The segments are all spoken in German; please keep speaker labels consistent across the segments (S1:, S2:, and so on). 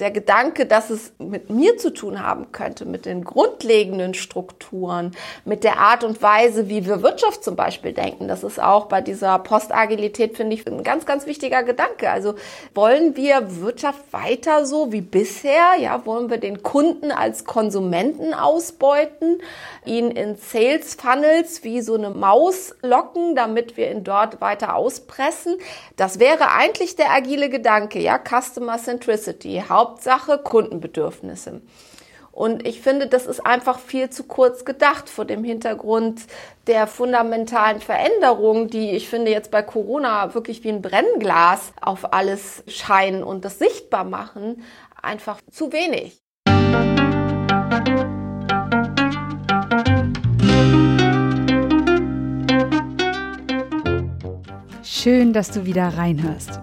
S1: Der Gedanke, dass es mit mir zu tun haben könnte, mit den grundlegenden Strukturen, mit der Art und Weise, wie wir Wirtschaft zum Beispiel denken, das ist auch bei dieser Postagilität, finde ich, ein ganz, ganz wichtiger Gedanke. Also wollen wir Wirtschaft weiter so wie bisher? Ja, wollen wir den Kunden als Konsumenten ausbeuten, ihn in Sales Funnels wie so eine Maus locken, damit wir ihn dort weiter auspressen? Das wäre eigentlich der agile Gedanke, ja, Customer Centricity. Hauptsache Kundenbedürfnisse. Und ich finde, das ist einfach viel zu kurz gedacht vor dem Hintergrund der fundamentalen Veränderungen, die ich finde jetzt bei Corona wirklich wie ein Brennglas auf alles scheinen und das sichtbar machen, einfach zu wenig.
S2: Schön, dass du wieder reinhörst.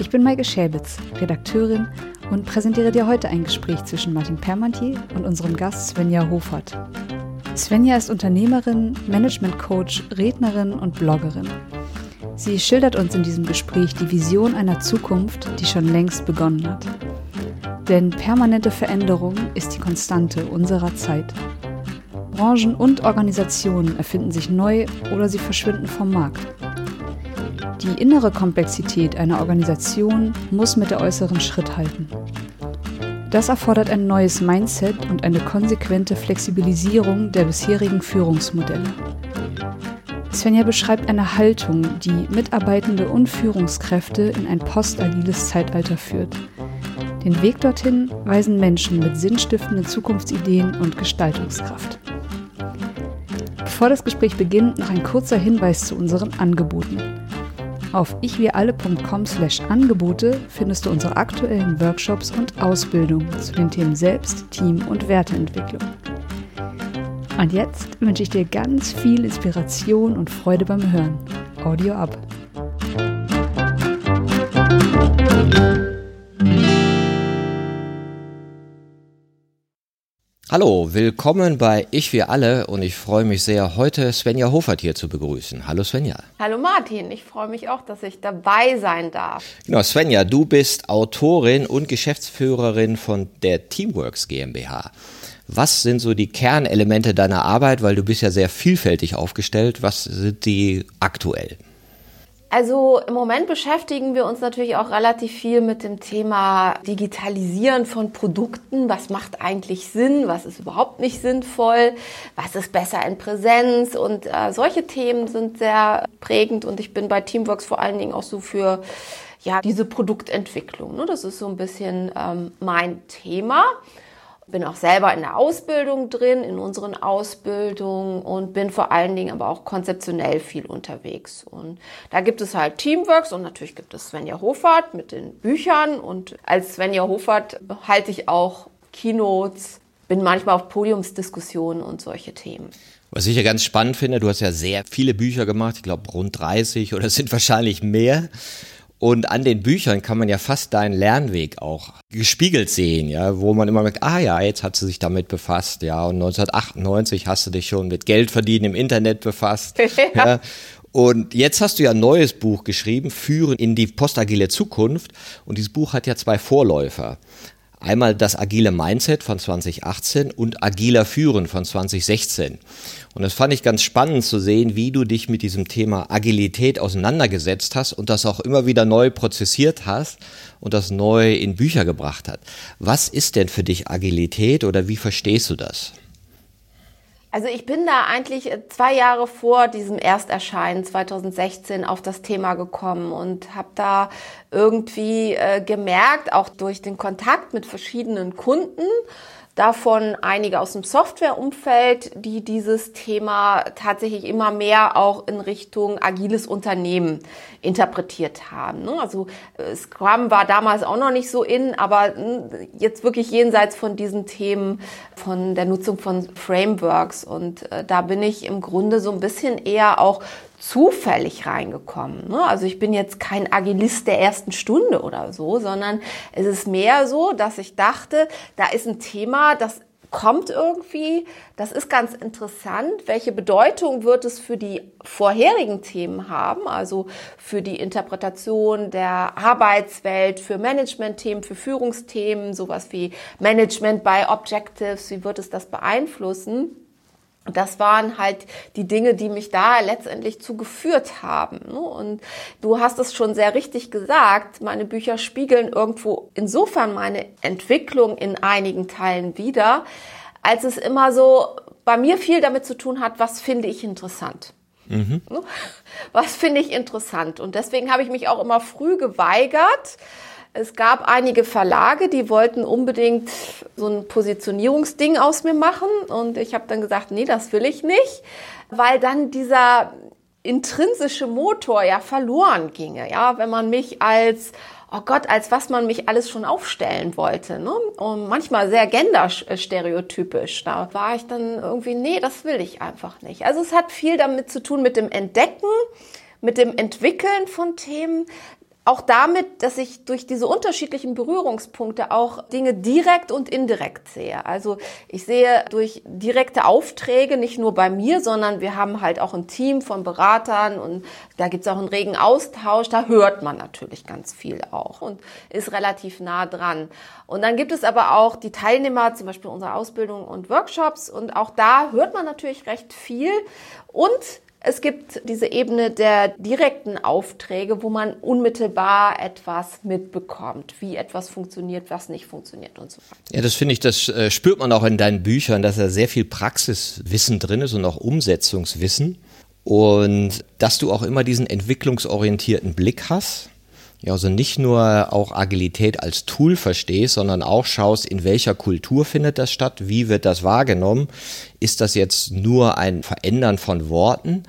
S2: Ich bin Maike Schäbitz, Redakteurin und präsentiere dir heute ein Gespräch zwischen Martin Permantier und unserem Gast Svenja Hofert. Svenja ist Unternehmerin, Management-Coach, Rednerin und Bloggerin. Sie schildert uns in diesem Gespräch die Vision einer Zukunft, die schon längst begonnen hat. Denn permanente Veränderung ist die Konstante unserer Zeit. Branchen und Organisationen erfinden sich neu oder sie verschwinden vom Markt. Die innere Komplexität einer Organisation muss mit der äußeren Schritt halten. Das erfordert ein neues Mindset und eine konsequente Flexibilisierung der bisherigen Führungsmodelle. Svenja beschreibt eine Haltung, die Mitarbeitende und Führungskräfte in ein postagiles Zeitalter führt. Den Weg dorthin weisen Menschen mit sinnstiftenden Zukunftsideen und Gestaltungskraft. Bevor das Gespräch beginnt, noch ein kurzer Hinweis zu unseren Angeboten. Auf ichwiralle.com/angebote findest du unsere aktuellen Workshops und Ausbildungen zu den Themen Selbst, Team und Werteentwicklung. Und jetzt wünsche ich dir ganz viel Inspiration und Freude beim Hören. Audio ab.
S3: Hallo, willkommen bei Ich wir alle und ich freue mich sehr, heute Svenja Hofert hier zu begrüßen. Hallo Svenja.
S1: Hallo Martin, ich freue mich auch, dass ich dabei sein darf.
S3: Genau, Svenja, du bist Autorin und Geschäftsführerin von der Teamworks GmbH. Was sind so die Kernelemente deiner Arbeit, weil du bist ja sehr vielfältig aufgestellt. Was sind die aktuell?
S1: Also im Moment beschäftigen wir uns natürlich auch relativ viel mit dem Thema Digitalisieren von Produkten. Was macht eigentlich Sinn? Was ist überhaupt nicht sinnvoll? Was ist besser in Präsenz? Und äh, solche Themen sind sehr prägend und ich bin bei Teamworks vor allen Dingen auch so für ja diese Produktentwicklung. Ne? Das ist so ein bisschen ähm, mein Thema bin auch selber in der Ausbildung drin, in unseren Ausbildungen und bin vor allen Dingen aber auch konzeptionell viel unterwegs. Und da gibt es halt Teamworks und natürlich gibt es Svenja Hofert mit den Büchern und als Svenja Hofert halte ich auch Keynotes, bin manchmal auf Podiumsdiskussionen und solche Themen.
S3: Was ich ja ganz spannend finde, du hast ja sehr viele Bücher gemacht, ich glaube rund 30 oder sind wahrscheinlich mehr. Und an den Büchern kann man ja fast deinen Lernweg auch gespiegelt sehen, ja, wo man immer merkt, ah ja, jetzt hat sie sich damit befasst, ja, und 1998 hast du dich schon mit Geldverdienen im Internet befasst. ja. Und jetzt hast du ja ein neues Buch geschrieben, Führen in die postagile Zukunft. Und dieses Buch hat ja zwei Vorläufer. Einmal das agile Mindset von 2018 und agiler Führen von 2016. Und das fand ich ganz spannend zu sehen, wie du dich mit diesem Thema Agilität auseinandergesetzt hast und das auch immer wieder neu prozessiert hast und das neu in Bücher gebracht hat. Was ist denn für dich Agilität oder wie verstehst du das?
S1: Also ich bin da eigentlich zwei Jahre vor diesem Ersterscheinen 2016 auf das Thema gekommen und habe da irgendwie äh, gemerkt, auch durch den Kontakt mit verschiedenen Kunden, davon einige aus dem Softwareumfeld, die dieses Thema tatsächlich immer mehr auch in Richtung agiles Unternehmen interpretiert haben. Ne? Also äh, Scrum war damals auch noch nicht so in, aber hm, jetzt wirklich jenseits von diesen Themen von der Nutzung von Frameworks. Und äh, da bin ich im Grunde so ein bisschen eher auch zufällig reingekommen. Ne? Also ich bin jetzt kein Agilist der ersten Stunde oder so, sondern es ist mehr so, dass ich dachte, da ist ein Thema, das kommt irgendwie, das ist ganz interessant. Welche Bedeutung wird es für die vorherigen Themen haben, also für die Interpretation der Arbeitswelt, für Managementthemen, für Führungsthemen, sowas wie Management by Objectives, wie wird es das beeinflussen? Das waren halt die Dinge, die mich da letztendlich zugeführt haben. Ne? Und du hast es schon sehr richtig gesagt, meine Bücher spiegeln irgendwo insofern meine Entwicklung in einigen Teilen wieder, als es immer so bei mir viel damit zu tun hat, was finde ich interessant. Mhm. Ne? Was finde ich interessant? Und deswegen habe ich mich auch immer früh geweigert, es gab einige Verlage, die wollten unbedingt so ein Positionierungsding aus mir machen und ich habe dann gesagt, nee, das will ich nicht, weil dann dieser intrinsische Motor ja verloren ginge, ja, wenn man mich als oh Gott, als was man mich alles schon aufstellen wollte. Ne? Und manchmal sehr genderstereotypisch. Da war ich dann irgendwie, nee, das will ich einfach nicht. Also es hat viel damit zu tun mit dem Entdecken, mit dem Entwickeln von Themen, auch damit, dass ich durch diese unterschiedlichen Berührungspunkte auch Dinge direkt und indirekt sehe. Also ich sehe durch direkte Aufträge nicht nur bei mir, sondern wir haben halt auch ein Team von Beratern und da gibt es auch einen regen Austausch. Da hört man natürlich ganz viel auch und ist relativ nah dran. Und dann gibt es aber auch die Teilnehmer, zum Beispiel unserer Ausbildung und Workshops und auch da hört man natürlich recht viel und es gibt diese Ebene der direkten Aufträge, wo man unmittelbar etwas mitbekommt, wie etwas funktioniert, was nicht funktioniert und so weiter.
S3: Ja, das finde ich, das äh, spürt man auch in deinen Büchern, dass da sehr viel Praxiswissen drin ist und auch Umsetzungswissen. Und dass du auch immer diesen entwicklungsorientierten Blick hast ja, also nicht nur auch Agilität als Tool verstehst, sondern auch schaust, in welcher Kultur findet das statt, wie wird das wahrgenommen. Ist das jetzt nur ein Verändern von Worten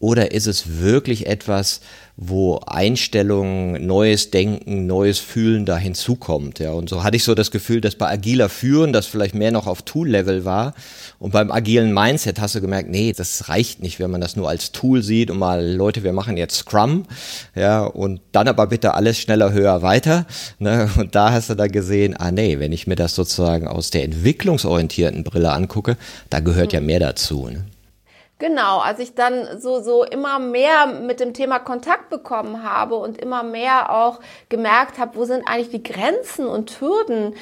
S3: oder ist es wirklich etwas, wo Einstellungen, neues Denken, neues Fühlen da hinzukommt. Ja, und so hatte ich so das Gefühl, dass bei agiler Führen das vielleicht mehr noch auf Tool-Level war. Und beim agilen Mindset hast du gemerkt, nee, das reicht nicht, wenn man das nur als Tool sieht und mal, Leute, wir machen jetzt Scrum, ja, und dann aber bitte alles schneller, höher, weiter. Ne? Und da hast du da gesehen, ah nee, wenn ich mir das sozusagen aus der entwicklungsorientierten Brille angucke, da gehört ja mehr dazu. Ne?
S1: Genau, als ich dann so, so immer mehr mit dem Thema Kontakt bekommen habe und immer mehr auch gemerkt habe, wo sind eigentlich die Grenzen und Hürden,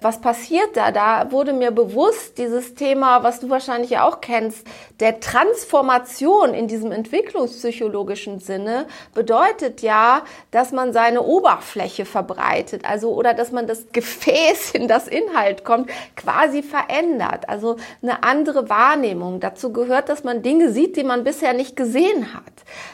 S1: was passiert da? Da wurde mir bewusst dieses Thema, was du wahrscheinlich ja auch kennst, der Transformation in diesem entwicklungspsychologischen Sinne bedeutet ja, dass man seine Oberfläche verbreitet, also oder dass man das Gefäß, in das Inhalt kommt, quasi verändert. Also eine andere Wahrnehmung. Dazu gehört, dass man Dinge sieht, die man bisher nicht gesehen hat,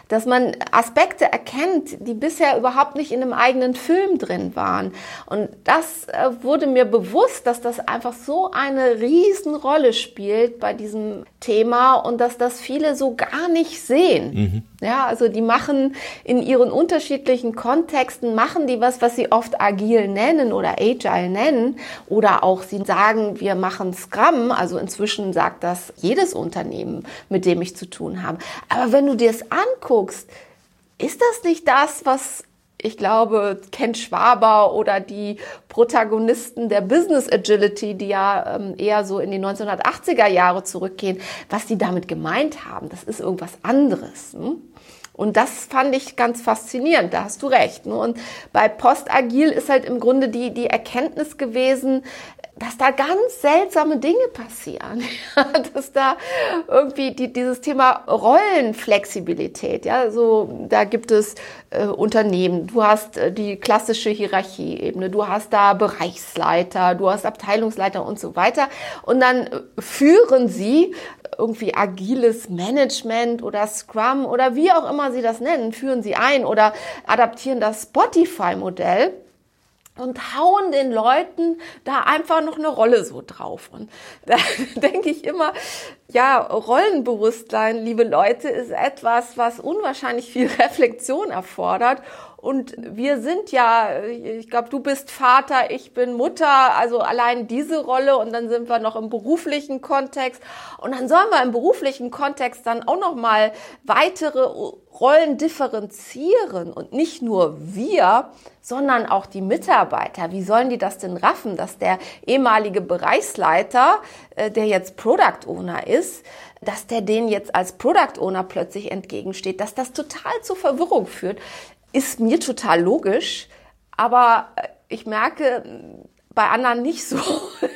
S1: dass man Aspekte erkennt, die bisher überhaupt nicht in einem eigenen Film drin waren. Und das äh, wurde mir bewusst, dass das einfach so eine Riesenrolle spielt bei diesem Thema und dass das viele so gar nicht sehen. Mhm. Ja, also die machen in ihren unterschiedlichen Kontexten, machen die was, was sie oft agil nennen oder agile nennen oder auch sie sagen, wir machen Scrum. Also inzwischen sagt das jedes Unternehmen, mit dem ich zu tun habe. Aber wenn du dir es anguckst, ist das nicht das, was ich glaube, Ken Schwaber oder die Protagonisten der Business Agility, die ja ähm, eher so in die 1980er Jahre zurückgehen, was die damit gemeint haben. Das ist irgendwas anderes. Hm? Und das fand ich ganz faszinierend, da hast du recht. Ne? Und bei Postagil ist halt im Grunde die, die Erkenntnis gewesen, dass da ganz seltsame Dinge passieren, dass da irgendwie die, dieses Thema Rollenflexibilität, ja, so da gibt es äh, Unternehmen, du hast äh, die klassische Hierarchieebene, du hast da Bereichsleiter, du hast Abteilungsleiter und so weiter und dann äh, führen sie irgendwie agiles Management oder Scrum oder wie auch immer immer Sie das nennen, führen Sie ein oder adaptieren das Spotify-Modell und hauen den Leuten da einfach noch eine Rolle so drauf. Und da denke ich immer, ja, Rollenbewusstsein, liebe Leute, ist etwas, was unwahrscheinlich viel Reflexion erfordert. Und wir sind ja, ich glaube, du bist Vater, ich bin Mutter, also allein diese Rolle. Und dann sind wir noch im beruflichen Kontext. Und dann sollen wir im beruflichen Kontext dann auch noch mal weitere Rollen differenzieren. Und nicht nur wir, sondern auch die Mitarbeiter. Wie sollen die das denn raffen, dass der ehemalige Bereichsleiter, äh, der jetzt Product Owner ist, dass der denen jetzt als Product Owner plötzlich entgegensteht, dass das total zur Verwirrung führt, ist mir total logisch. Aber äh, ich merke, bei anderen nicht so.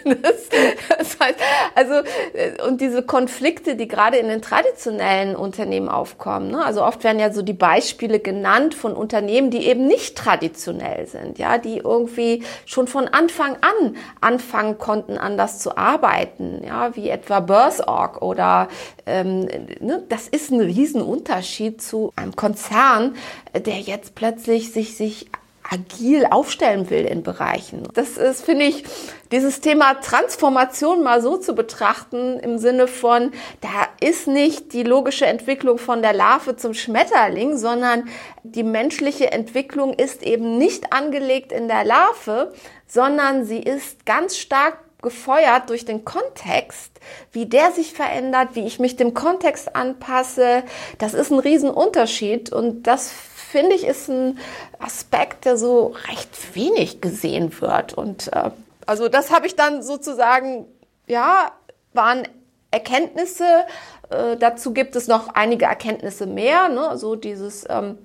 S1: Das, das heißt, also, äh, und diese Konflikte, die gerade in den traditionellen Unternehmen aufkommen, ne? also oft werden ja so die Beispiele genannt von Unternehmen, die eben nicht traditionell sind, ja, die irgendwie schon von Anfang an anfangen konnten, anders zu arbeiten, ja, wie etwa Börsorg oder, ähm, ne? das ist ein Riesenunterschied zu einem Konzern, der jetzt plötzlich sich, sich agil aufstellen will in Bereichen. Das ist, finde ich, dieses Thema Transformation mal so zu betrachten im Sinne von, da ist nicht die logische Entwicklung von der Larve zum Schmetterling, sondern die menschliche Entwicklung ist eben nicht angelegt in der Larve, sondern sie ist ganz stark gefeuert durch den Kontext, wie der sich verändert, wie ich mich dem Kontext anpasse. Das ist ein Riesenunterschied und das finde ich, ist ein Aspekt, der so recht wenig gesehen wird. Und äh, also das habe ich dann sozusagen, ja, waren Erkenntnisse. Äh, dazu gibt es noch einige Erkenntnisse mehr. Ne? Also dieses, ähm,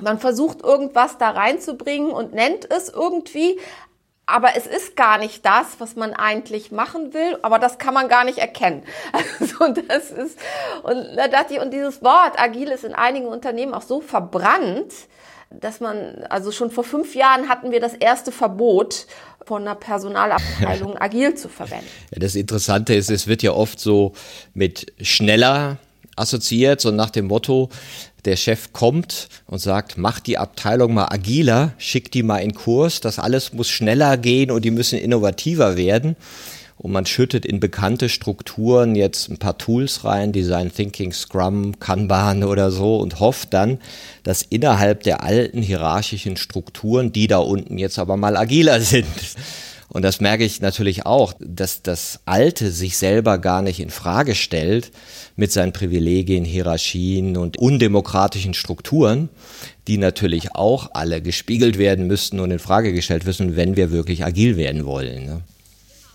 S1: man versucht irgendwas da reinzubringen und nennt es irgendwie, aber es ist gar nicht das, was man eigentlich machen will, aber das kann man gar nicht erkennen. Also das ist, und da dachte ich, und dieses Wort agil ist in einigen Unternehmen auch so verbrannt, dass man, also schon vor fünf Jahren hatten wir das erste Verbot von einer Personalabteilung agil zu verwenden.
S3: Ja, das Interessante ist, es wird ja oft so mit schneller assoziiert, so nach dem Motto, der Chef kommt und sagt, mach die Abteilung mal agiler, schick die mal in Kurs, das alles muss schneller gehen und die müssen innovativer werden. Und man schüttet in bekannte Strukturen jetzt ein paar Tools rein, Design Thinking, Scrum, Kanban oder so und hofft dann, dass innerhalb der alten hierarchischen Strukturen die da unten jetzt aber mal agiler sind. Und das merke ich natürlich auch, dass das Alte sich selber gar nicht in Frage stellt mit seinen Privilegien, Hierarchien und undemokratischen Strukturen, die natürlich auch alle gespiegelt werden müssten und in Frage gestellt müssen, wenn wir wirklich agil werden wollen. Ne?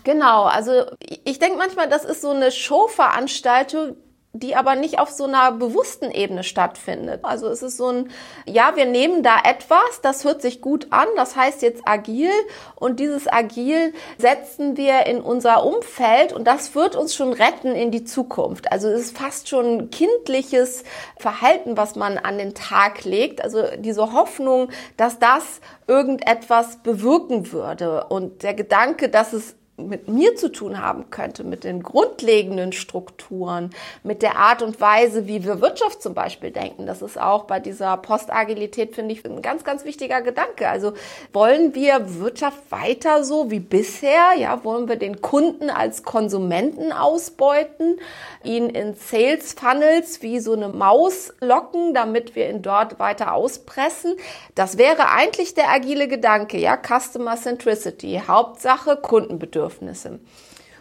S1: Genau, also ich denke manchmal, das ist so eine Showveranstaltung, die aber nicht auf so einer bewussten Ebene stattfindet. Also es ist so ein, ja, wir nehmen da etwas, das hört sich gut an, das heißt jetzt agil und dieses agil setzen wir in unser Umfeld und das wird uns schon retten in die Zukunft. Also es ist fast schon kindliches Verhalten, was man an den Tag legt. Also diese Hoffnung, dass das irgendetwas bewirken würde und der Gedanke, dass es mit mir zu tun haben könnte, mit den grundlegenden Strukturen, mit der Art und Weise, wie wir Wirtschaft zum Beispiel denken. Das ist auch bei dieser Postagilität, finde ich, ein ganz, ganz wichtiger Gedanke. Also wollen wir Wirtschaft weiter so wie bisher? Ja, wollen wir den Kunden als Konsumenten ausbeuten, ihn in Sales Funnels wie so eine Maus locken, damit wir ihn dort weiter auspressen? Das wäre eigentlich der agile Gedanke, ja, Customer Centricity. Hauptsache Kundenbedürfnisse. Bedürfnisse.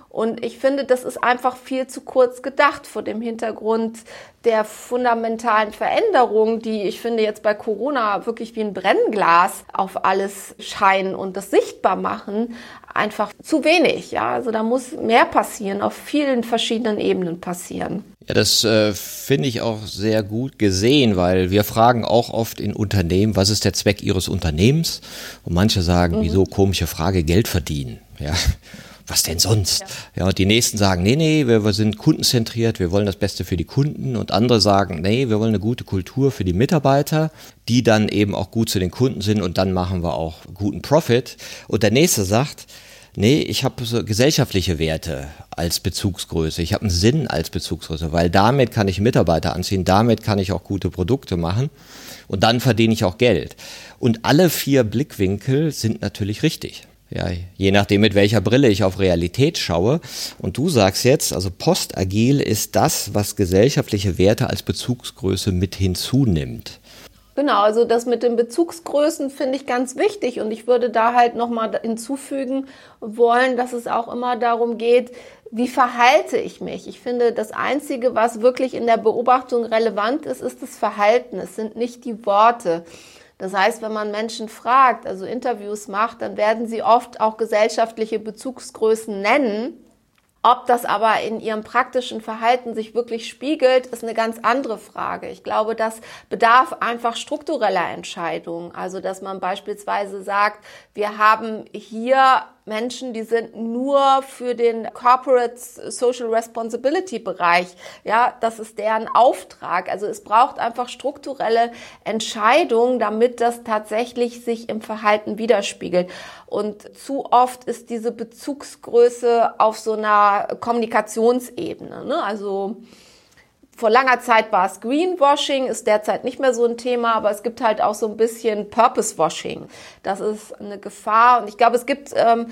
S1: Und ich finde, das ist einfach viel zu kurz gedacht vor dem Hintergrund der fundamentalen Veränderungen, die ich finde jetzt bei Corona wirklich wie ein Brennglas auf alles scheinen und das sichtbar machen, einfach zu wenig. Ja, also da muss mehr passieren, auf vielen verschiedenen Ebenen passieren.
S3: Ja, das äh, finde ich auch sehr gut gesehen, weil wir fragen auch oft in Unternehmen, was ist der Zweck ihres Unternehmens? Und manche sagen, mhm. wieso komische Frage, Geld verdienen. Ja, was denn sonst? Ja. ja, und die nächsten sagen, nee, nee, wir, wir, sind kundenzentriert, wir wollen das Beste für die Kunden. Und andere sagen, nee, wir wollen eine gute Kultur für die Mitarbeiter, die dann eben auch gut zu den Kunden sind und dann machen wir auch guten Profit. Und der nächste sagt, Nee, ich habe so gesellschaftliche Werte als Bezugsgröße. Ich habe einen Sinn als Bezugsgröße, weil damit kann ich Mitarbeiter anziehen, damit kann ich auch gute Produkte machen und dann verdiene ich auch Geld. Und alle vier Blickwinkel sind natürlich richtig. Ja, je nachdem, mit welcher Brille ich auf Realität schaue. Und du sagst jetzt, also postagil ist das, was gesellschaftliche Werte als Bezugsgröße mit hinzunimmt.
S1: Genau, also das mit den Bezugsgrößen finde ich ganz wichtig und ich würde da halt nochmal hinzufügen wollen, dass es auch immer darum geht, wie verhalte ich mich? Ich finde, das Einzige, was wirklich in der Beobachtung relevant ist, ist das Verhalten. Es sind nicht die Worte. Das heißt, wenn man Menschen fragt, also Interviews macht, dann werden sie oft auch gesellschaftliche Bezugsgrößen nennen. Ob das aber in ihrem praktischen Verhalten sich wirklich spiegelt, ist eine ganz andere Frage. Ich glaube, das bedarf einfach struktureller Entscheidungen. Also, dass man beispielsweise sagt, wir haben hier Menschen, die sind nur für den Corporate Social Responsibility Bereich. Ja, das ist deren Auftrag. Also es braucht einfach strukturelle Entscheidungen, damit das tatsächlich sich im Verhalten widerspiegelt. Und zu oft ist diese Bezugsgröße auf so einer Kommunikationsebene. Ne? Also vor langer Zeit war es Greenwashing, ist derzeit nicht mehr so ein Thema, aber es gibt halt auch so ein bisschen Purpose-Washing. Das ist eine Gefahr und ich glaube, es gibt ähm,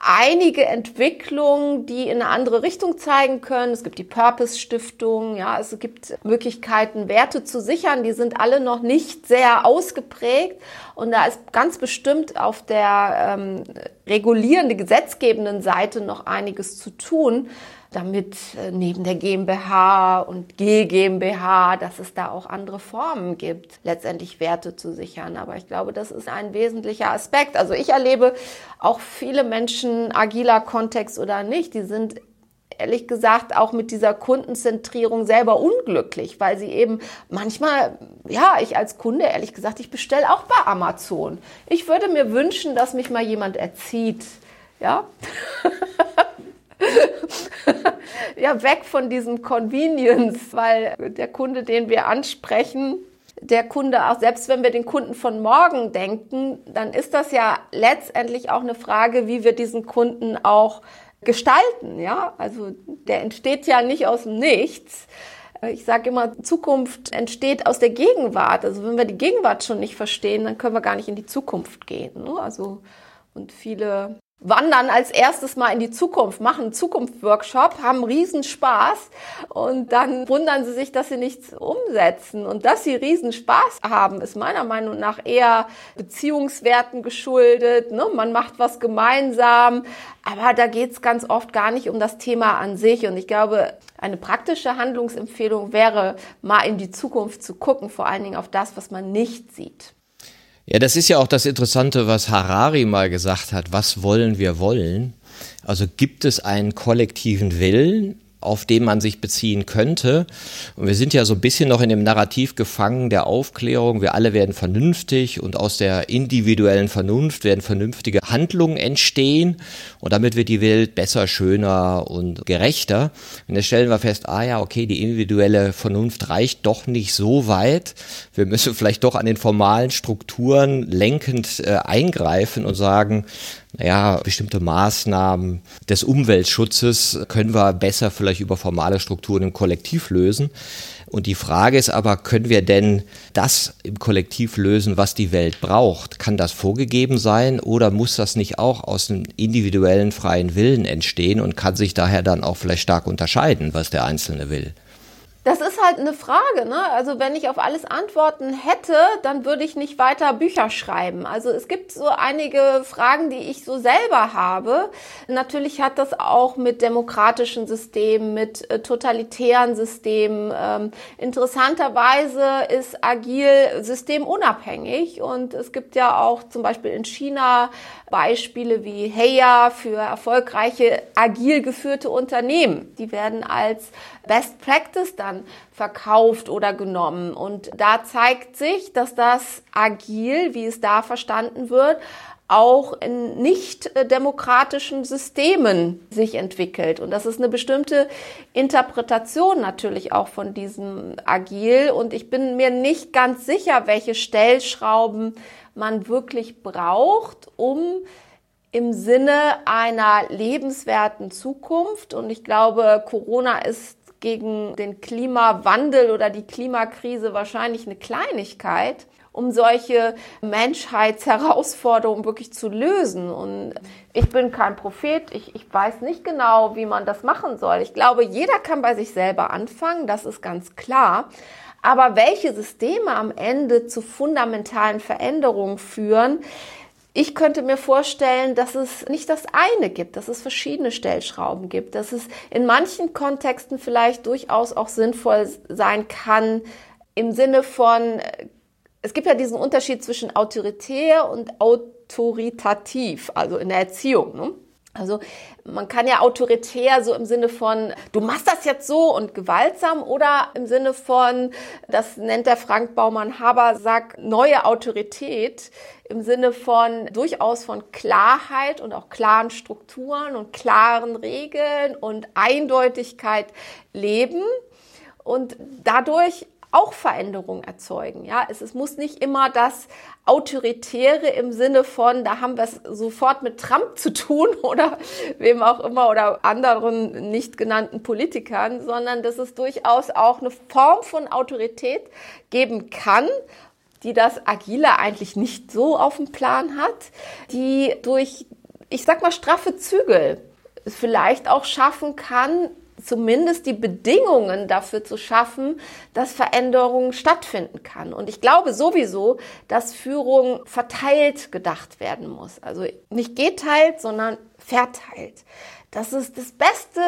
S1: einige Entwicklungen, die in eine andere Richtung zeigen können. Es gibt die Purpose Stiftung, ja, es gibt Möglichkeiten, Werte zu sichern. Die sind alle noch nicht sehr ausgeprägt und da ist ganz bestimmt auf der ähm, regulierende, gesetzgebenden Seite noch einiges zu tun damit äh, neben der GmbH und GmbH, dass es da auch andere Formen gibt, letztendlich Werte zu sichern. Aber ich glaube, das ist ein wesentlicher Aspekt. Also ich erlebe auch viele Menschen, agiler Kontext oder nicht, die sind ehrlich gesagt auch mit dieser Kundenzentrierung selber unglücklich, weil sie eben manchmal, ja, ich als Kunde, ehrlich gesagt, ich bestelle auch bei Amazon. Ich würde mir wünschen, dass mich mal jemand erzieht. Ja. ja, weg von diesem Convenience, weil der Kunde, den wir ansprechen, der Kunde auch, selbst wenn wir den Kunden von morgen denken, dann ist das ja letztendlich auch eine Frage, wie wir diesen Kunden auch gestalten, ja? Also der entsteht ja nicht aus dem Nichts. Ich sage immer, Zukunft entsteht aus der Gegenwart. Also wenn wir die Gegenwart schon nicht verstehen, dann können wir gar nicht in die Zukunft gehen. Ne? Also und viele wandern als erstes mal in die Zukunft, machen einen Zukunftsworkshop, haben riesen Spaß und dann wundern sie sich, dass sie nichts umsetzen. Und dass sie riesen Spaß haben, ist meiner Meinung nach eher Beziehungswerten geschuldet. Ne? Man macht was gemeinsam, aber da geht's ganz oft gar nicht um das Thema an sich. Und ich glaube, eine praktische Handlungsempfehlung wäre, mal in die Zukunft zu gucken, vor allen Dingen auf das, was man nicht sieht.
S3: Ja, das ist ja auch das Interessante, was Harari mal gesagt hat. Was wollen wir wollen? Also gibt es einen kollektiven Willen? Auf den man sich beziehen könnte. Und wir sind ja so ein bisschen noch in dem Narrativ gefangen der Aufklärung. Wir alle werden vernünftig und aus der individuellen Vernunft werden vernünftige Handlungen entstehen und damit wird die Welt besser, schöner und gerechter. Und jetzt stellen wir fest, ah ja, okay, die individuelle Vernunft reicht doch nicht so weit. Wir müssen vielleicht doch an den formalen Strukturen lenkend äh, eingreifen und sagen, naja, bestimmte Maßnahmen des Umweltschutzes können wir besser vielleicht über formale Strukturen im Kollektiv lösen. Und die Frage ist aber, können wir denn das im Kollektiv lösen, was die Welt braucht? Kann das vorgegeben sein oder muss das nicht auch aus einem individuellen freien Willen entstehen und kann sich daher dann auch vielleicht stark unterscheiden, was der Einzelne will?
S1: Das ist halt eine Frage. Ne? Also wenn ich auf alles Antworten hätte, dann würde ich nicht weiter Bücher schreiben. Also es gibt so einige Fragen, die ich so selber habe. Natürlich hat das auch mit demokratischen Systemen, mit äh, totalitären Systemen. Ähm, interessanterweise ist agil systemunabhängig und es gibt ja auch zum Beispiel in China Beispiele wie Heya für erfolgreiche agil geführte Unternehmen. Die werden als Best Practice dann verkauft oder genommen. Und da zeigt sich, dass das agil, wie es da verstanden wird, auch in nicht demokratischen Systemen sich entwickelt. Und das ist eine bestimmte Interpretation natürlich auch von diesem Agil. Und ich bin mir nicht ganz sicher, welche Stellschrauben man wirklich braucht, um im Sinne einer lebenswerten Zukunft. Und ich glaube, Corona ist gegen den Klimawandel oder die Klimakrise wahrscheinlich eine Kleinigkeit um solche Menschheitsherausforderungen wirklich zu lösen. Und ich bin kein Prophet, ich, ich weiß nicht genau, wie man das machen soll. Ich glaube, jeder kann bei sich selber anfangen, das ist ganz klar. Aber welche Systeme am Ende zu fundamentalen Veränderungen führen, ich könnte mir vorstellen, dass es nicht das eine gibt, dass es verschiedene Stellschrauben gibt, dass es in manchen Kontexten vielleicht durchaus auch sinnvoll sein kann, im Sinne von, es gibt ja diesen Unterschied zwischen autoritär und autoritativ, also in der Erziehung. Ne? Also man kann ja autoritär so im Sinne von, du machst das jetzt so und gewaltsam oder im Sinne von, das nennt der Frank Baumann Haber, sagt neue Autorität im Sinne von durchaus von Klarheit und auch klaren Strukturen und klaren Regeln und Eindeutigkeit leben. Und dadurch auch Veränderungen erzeugen. Ja, es, es muss nicht immer das Autoritäre im Sinne von, da haben wir es sofort mit Trump zu tun oder wem auch immer oder anderen nicht genannten Politikern, sondern dass es durchaus auch eine Form von Autorität geben kann, die das Agile eigentlich nicht so auf dem Plan hat, die durch, ich sag mal, straffe Zügel vielleicht auch schaffen kann, zumindest die Bedingungen dafür zu schaffen, dass Veränderungen stattfinden kann. Und ich glaube sowieso, dass Führung verteilt gedacht werden muss. Also nicht geteilt, sondern verteilt. Dass es das Beste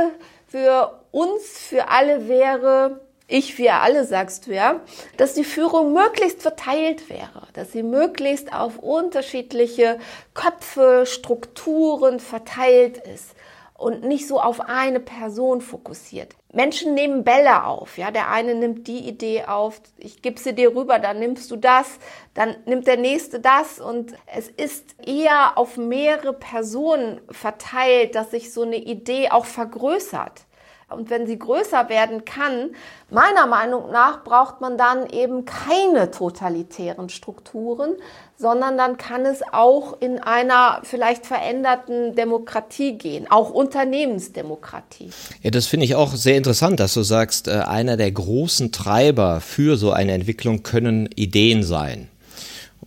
S1: für uns, für alle wäre, ich, wir alle, sagst du ja, dass die Führung möglichst verteilt wäre, dass sie möglichst auf unterschiedliche Köpfe, Strukturen verteilt ist und nicht so auf eine Person fokussiert. Menschen nehmen Bälle auf, ja, der eine nimmt die Idee auf, ich gebe sie dir rüber, dann nimmst du das, dann nimmt der nächste das. Und es ist eher auf mehrere Personen verteilt, dass sich so eine Idee auch vergrößert und wenn sie größer werden kann, meiner Meinung nach braucht man dann eben keine totalitären Strukturen, sondern dann kann es auch in einer vielleicht veränderten Demokratie gehen, auch Unternehmensdemokratie.
S3: Ja, das finde ich auch sehr interessant, dass du sagst, äh, einer der großen Treiber für so eine Entwicklung können Ideen sein.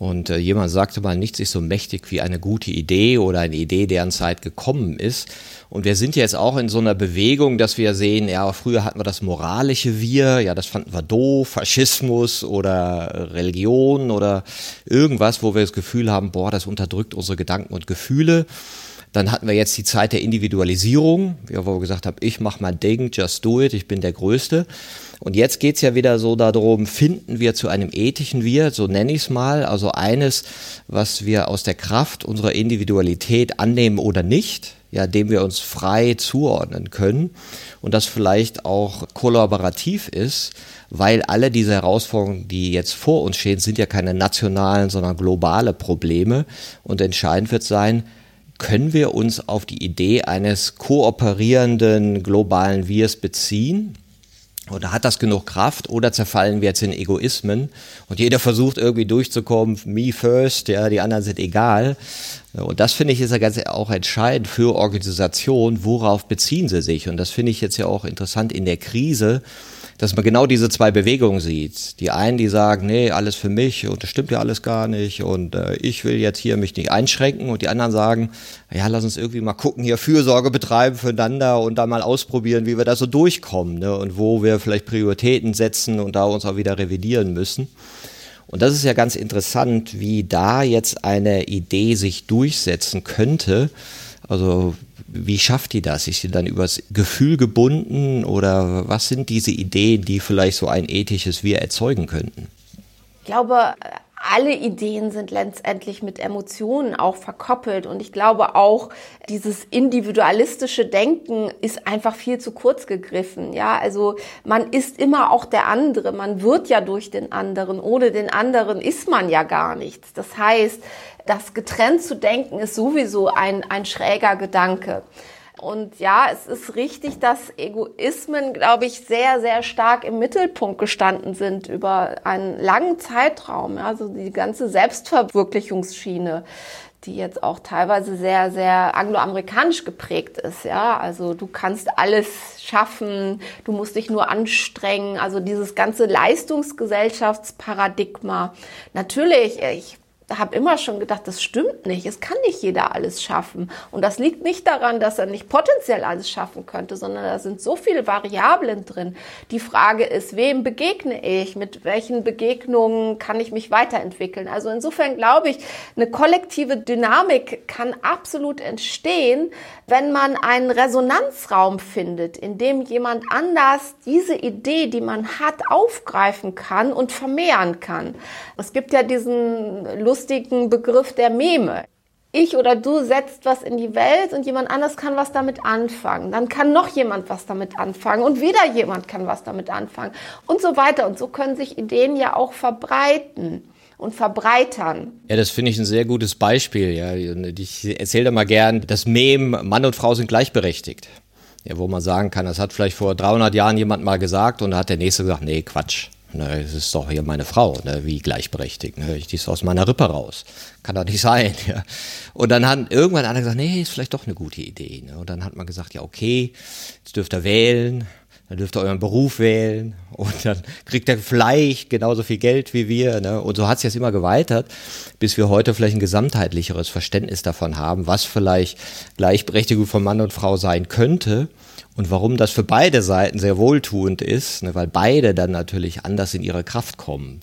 S3: Und äh, jemand sagte mal, nichts ist so mächtig wie eine gute Idee oder eine Idee, deren Zeit gekommen ist. Und wir sind jetzt auch in so einer Bewegung, dass wir sehen, ja, früher hatten wir das moralische Wir, ja, das fanden wir doof, Faschismus oder Religion oder irgendwas, wo wir das Gefühl haben, boah, das unterdrückt unsere Gedanken und Gefühle. Dann hatten wir jetzt die Zeit der Individualisierung, wo wir gesagt haben, ich mach mein Ding, just do it, ich bin der Größte. Und jetzt geht's ja wieder so darum, finden wir zu einem ethischen Wir, so nenne ich es mal, also eines, was wir aus der Kraft unserer Individualität annehmen oder nicht, ja, dem wir uns frei zuordnen können und das vielleicht auch kollaborativ ist, weil alle diese Herausforderungen, die jetzt vor uns stehen, sind ja keine nationalen, sondern globale Probleme und entscheidend wird sein, können wir uns auf die Idee eines kooperierenden globalen Wirs beziehen? Oder hat das genug Kraft? Oder zerfallen wir jetzt in Egoismen? Und jeder versucht irgendwie durchzukommen, me first, ja, die anderen sind egal. Und das finde ich ist ja ganz auch entscheidend für Organisationen, worauf beziehen sie sich? Und das finde ich jetzt ja auch interessant in der Krise, dass man genau diese zwei Bewegungen sieht. Die einen, die sagen, nee, alles für mich und das stimmt ja alles gar nicht und äh, ich will jetzt hier mich nicht einschränken und die anderen sagen, ja, lass uns irgendwie mal gucken, hier Fürsorge betreiben füreinander und dann mal ausprobieren, wie wir da so durchkommen ne? und wo wir vielleicht Prioritäten setzen und da uns auch wieder revidieren müssen. Und das ist ja ganz interessant, wie da jetzt eine Idee sich durchsetzen könnte. Also wie schafft die das? Ist sie dann übers Gefühl gebunden oder was sind diese Ideen, die vielleicht so ein ethisches Wir erzeugen könnten?
S1: Ich glaube, alle Ideen sind letztendlich mit Emotionen auch verkoppelt und ich glaube auch dieses individualistische Denken ist einfach viel zu kurz gegriffen. Ja, also man ist immer auch der andere. Man wird ja durch den anderen. Ohne den anderen ist man ja gar nichts. Das heißt, das getrennt zu denken ist sowieso ein, ein schräger Gedanke. Und ja, es ist richtig, dass Egoismen, glaube ich, sehr, sehr stark im Mittelpunkt gestanden sind über einen langen Zeitraum. Also die ganze Selbstverwirklichungsschiene die jetzt auch teilweise sehr, sehr angloamerikanisch geprägt ist, ja. Also du kannst alles schaffen, du musst dich nur anstrengen. Also dieses ganze Leistungsgesellschaftsparadigma. Natürlich, ich habe immer schon gedacht, das stimmt nicht. Es kann nicht jeder alles schaffen. Und das liegt nicht daran, dass er nicht potenziell alles schaffen könnte, sondern da sind so viele Variablen drin. Die Frage ist, wem begegne ich? Mit welchen Begegnungen kann ich mich weiterentwickeln? Also insofern glaube ich, eine kollektive Dynamik kann absolut entstehen, wenn man einen Resonanzraum findet, in dem jemand anders diese Idee, die man hat, aufgreifen kann und vermehren kann. Es gibt ja diesen lustigen Begriff der Meme. Ich oder du setzt was in die Welt und jemand anders kann was damit anfangen. Dann kann noch jemand was damit anfangen und wieder jemand kann was damit anfangen und so weiter. Und so können sich Ideen ja auch verbreiten und verbreitern.
S3: Ja, das finde ich ein sehr gutes Beispiel. Ja. Ich erzähle da mal gern, das Mem, Mann und Frau sind gleichberechtigt. Ja, wo man sagen kann, das hat vielleicht vor 300 Jahren jemand mal gesagt und da hat der Nächste gesagt, nee, Quatsch. Ne, es ist doch hier meine Frau, ne, wie gleichberechtigt. Ne, die ist aus meiner Rippe raus. Kann doch nicht sein. Ja. Und dann hat irgendwann einer gesagt, nee, ist vielleicht doch eine gute Idee. Ne. Und dann hat man gesagt, ja, okay, jetzt dürft ihr wählen dann dürft ihr euren Beruf wählen und dann kriegt ihr vielleicht genauso viel Geld wie wir. Ne? Und so hat es jetzt immer geweitert, bis wir heute vielleicht ein gesamtheitlicheres Verständnis davon haben, was vielleicht Gleichberechtigung von Mann und Frau sein könnte und warum das für beide Seiten sehr wohltuend ist, ne, weil beide dann natürlich anders in ihre Kraft kommen.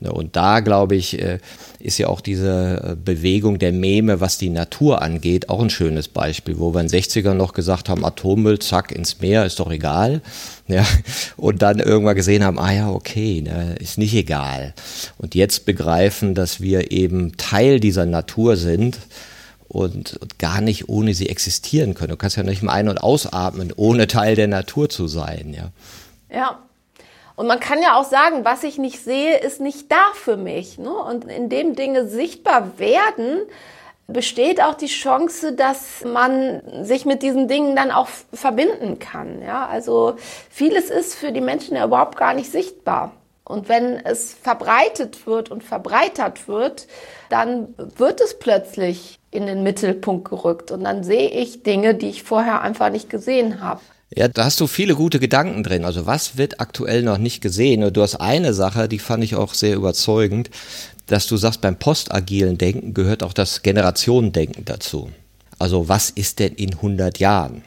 S3: Ne, und da, glaube ich, äh, ist ja auch diese äh, Bewegung der Meme, was die Natur angeht, auch ein schönes Beispiel, wo wir in den 60ern noch gesagt haben, Atommüll, zack, ins Meer, ist doch egal. Ja, und dann irgendwann gesehen haben, ah ja, okay, ne, ist nicht egal. Und jetzt begreifen, dass wir eben Teil dieser Natur sind und, und gar nicht ohne sie existieren können. Du kannst ja nicht mal ein- und ausatmen, ohne Teil der Natur zu sein, ja.
S1: Ja. Und man kann ja auch sagen, was ich nicht sehe, ist nicht da für mich. Ne? Und indem Dinge sichtbar werden, besteht auch die Chance, dass man sich mit diesen Dingen dann auch verbinden kann. Ja, also vieles ist für die Menschen ja überhaupt gar nicht sichtbar. Und wenn es verbreitet wird und verbreitert wird, dann wird es plötzlich in den Mittelpunkt gerückt. Und dann sehe ich Dinge, die ich vorher einfach nicht gesehen habe.
S3: Ja, da hast du viele gute Gedanken drin. Also was wird aktuell noch nicht gesehen? Und du hast eine Sache, die fand ich auch sehr überzeugend, dass du sagst, beim postagilen Denken gehört auch das Generationendenken dazu. Also was ist denn in 100 Jahren?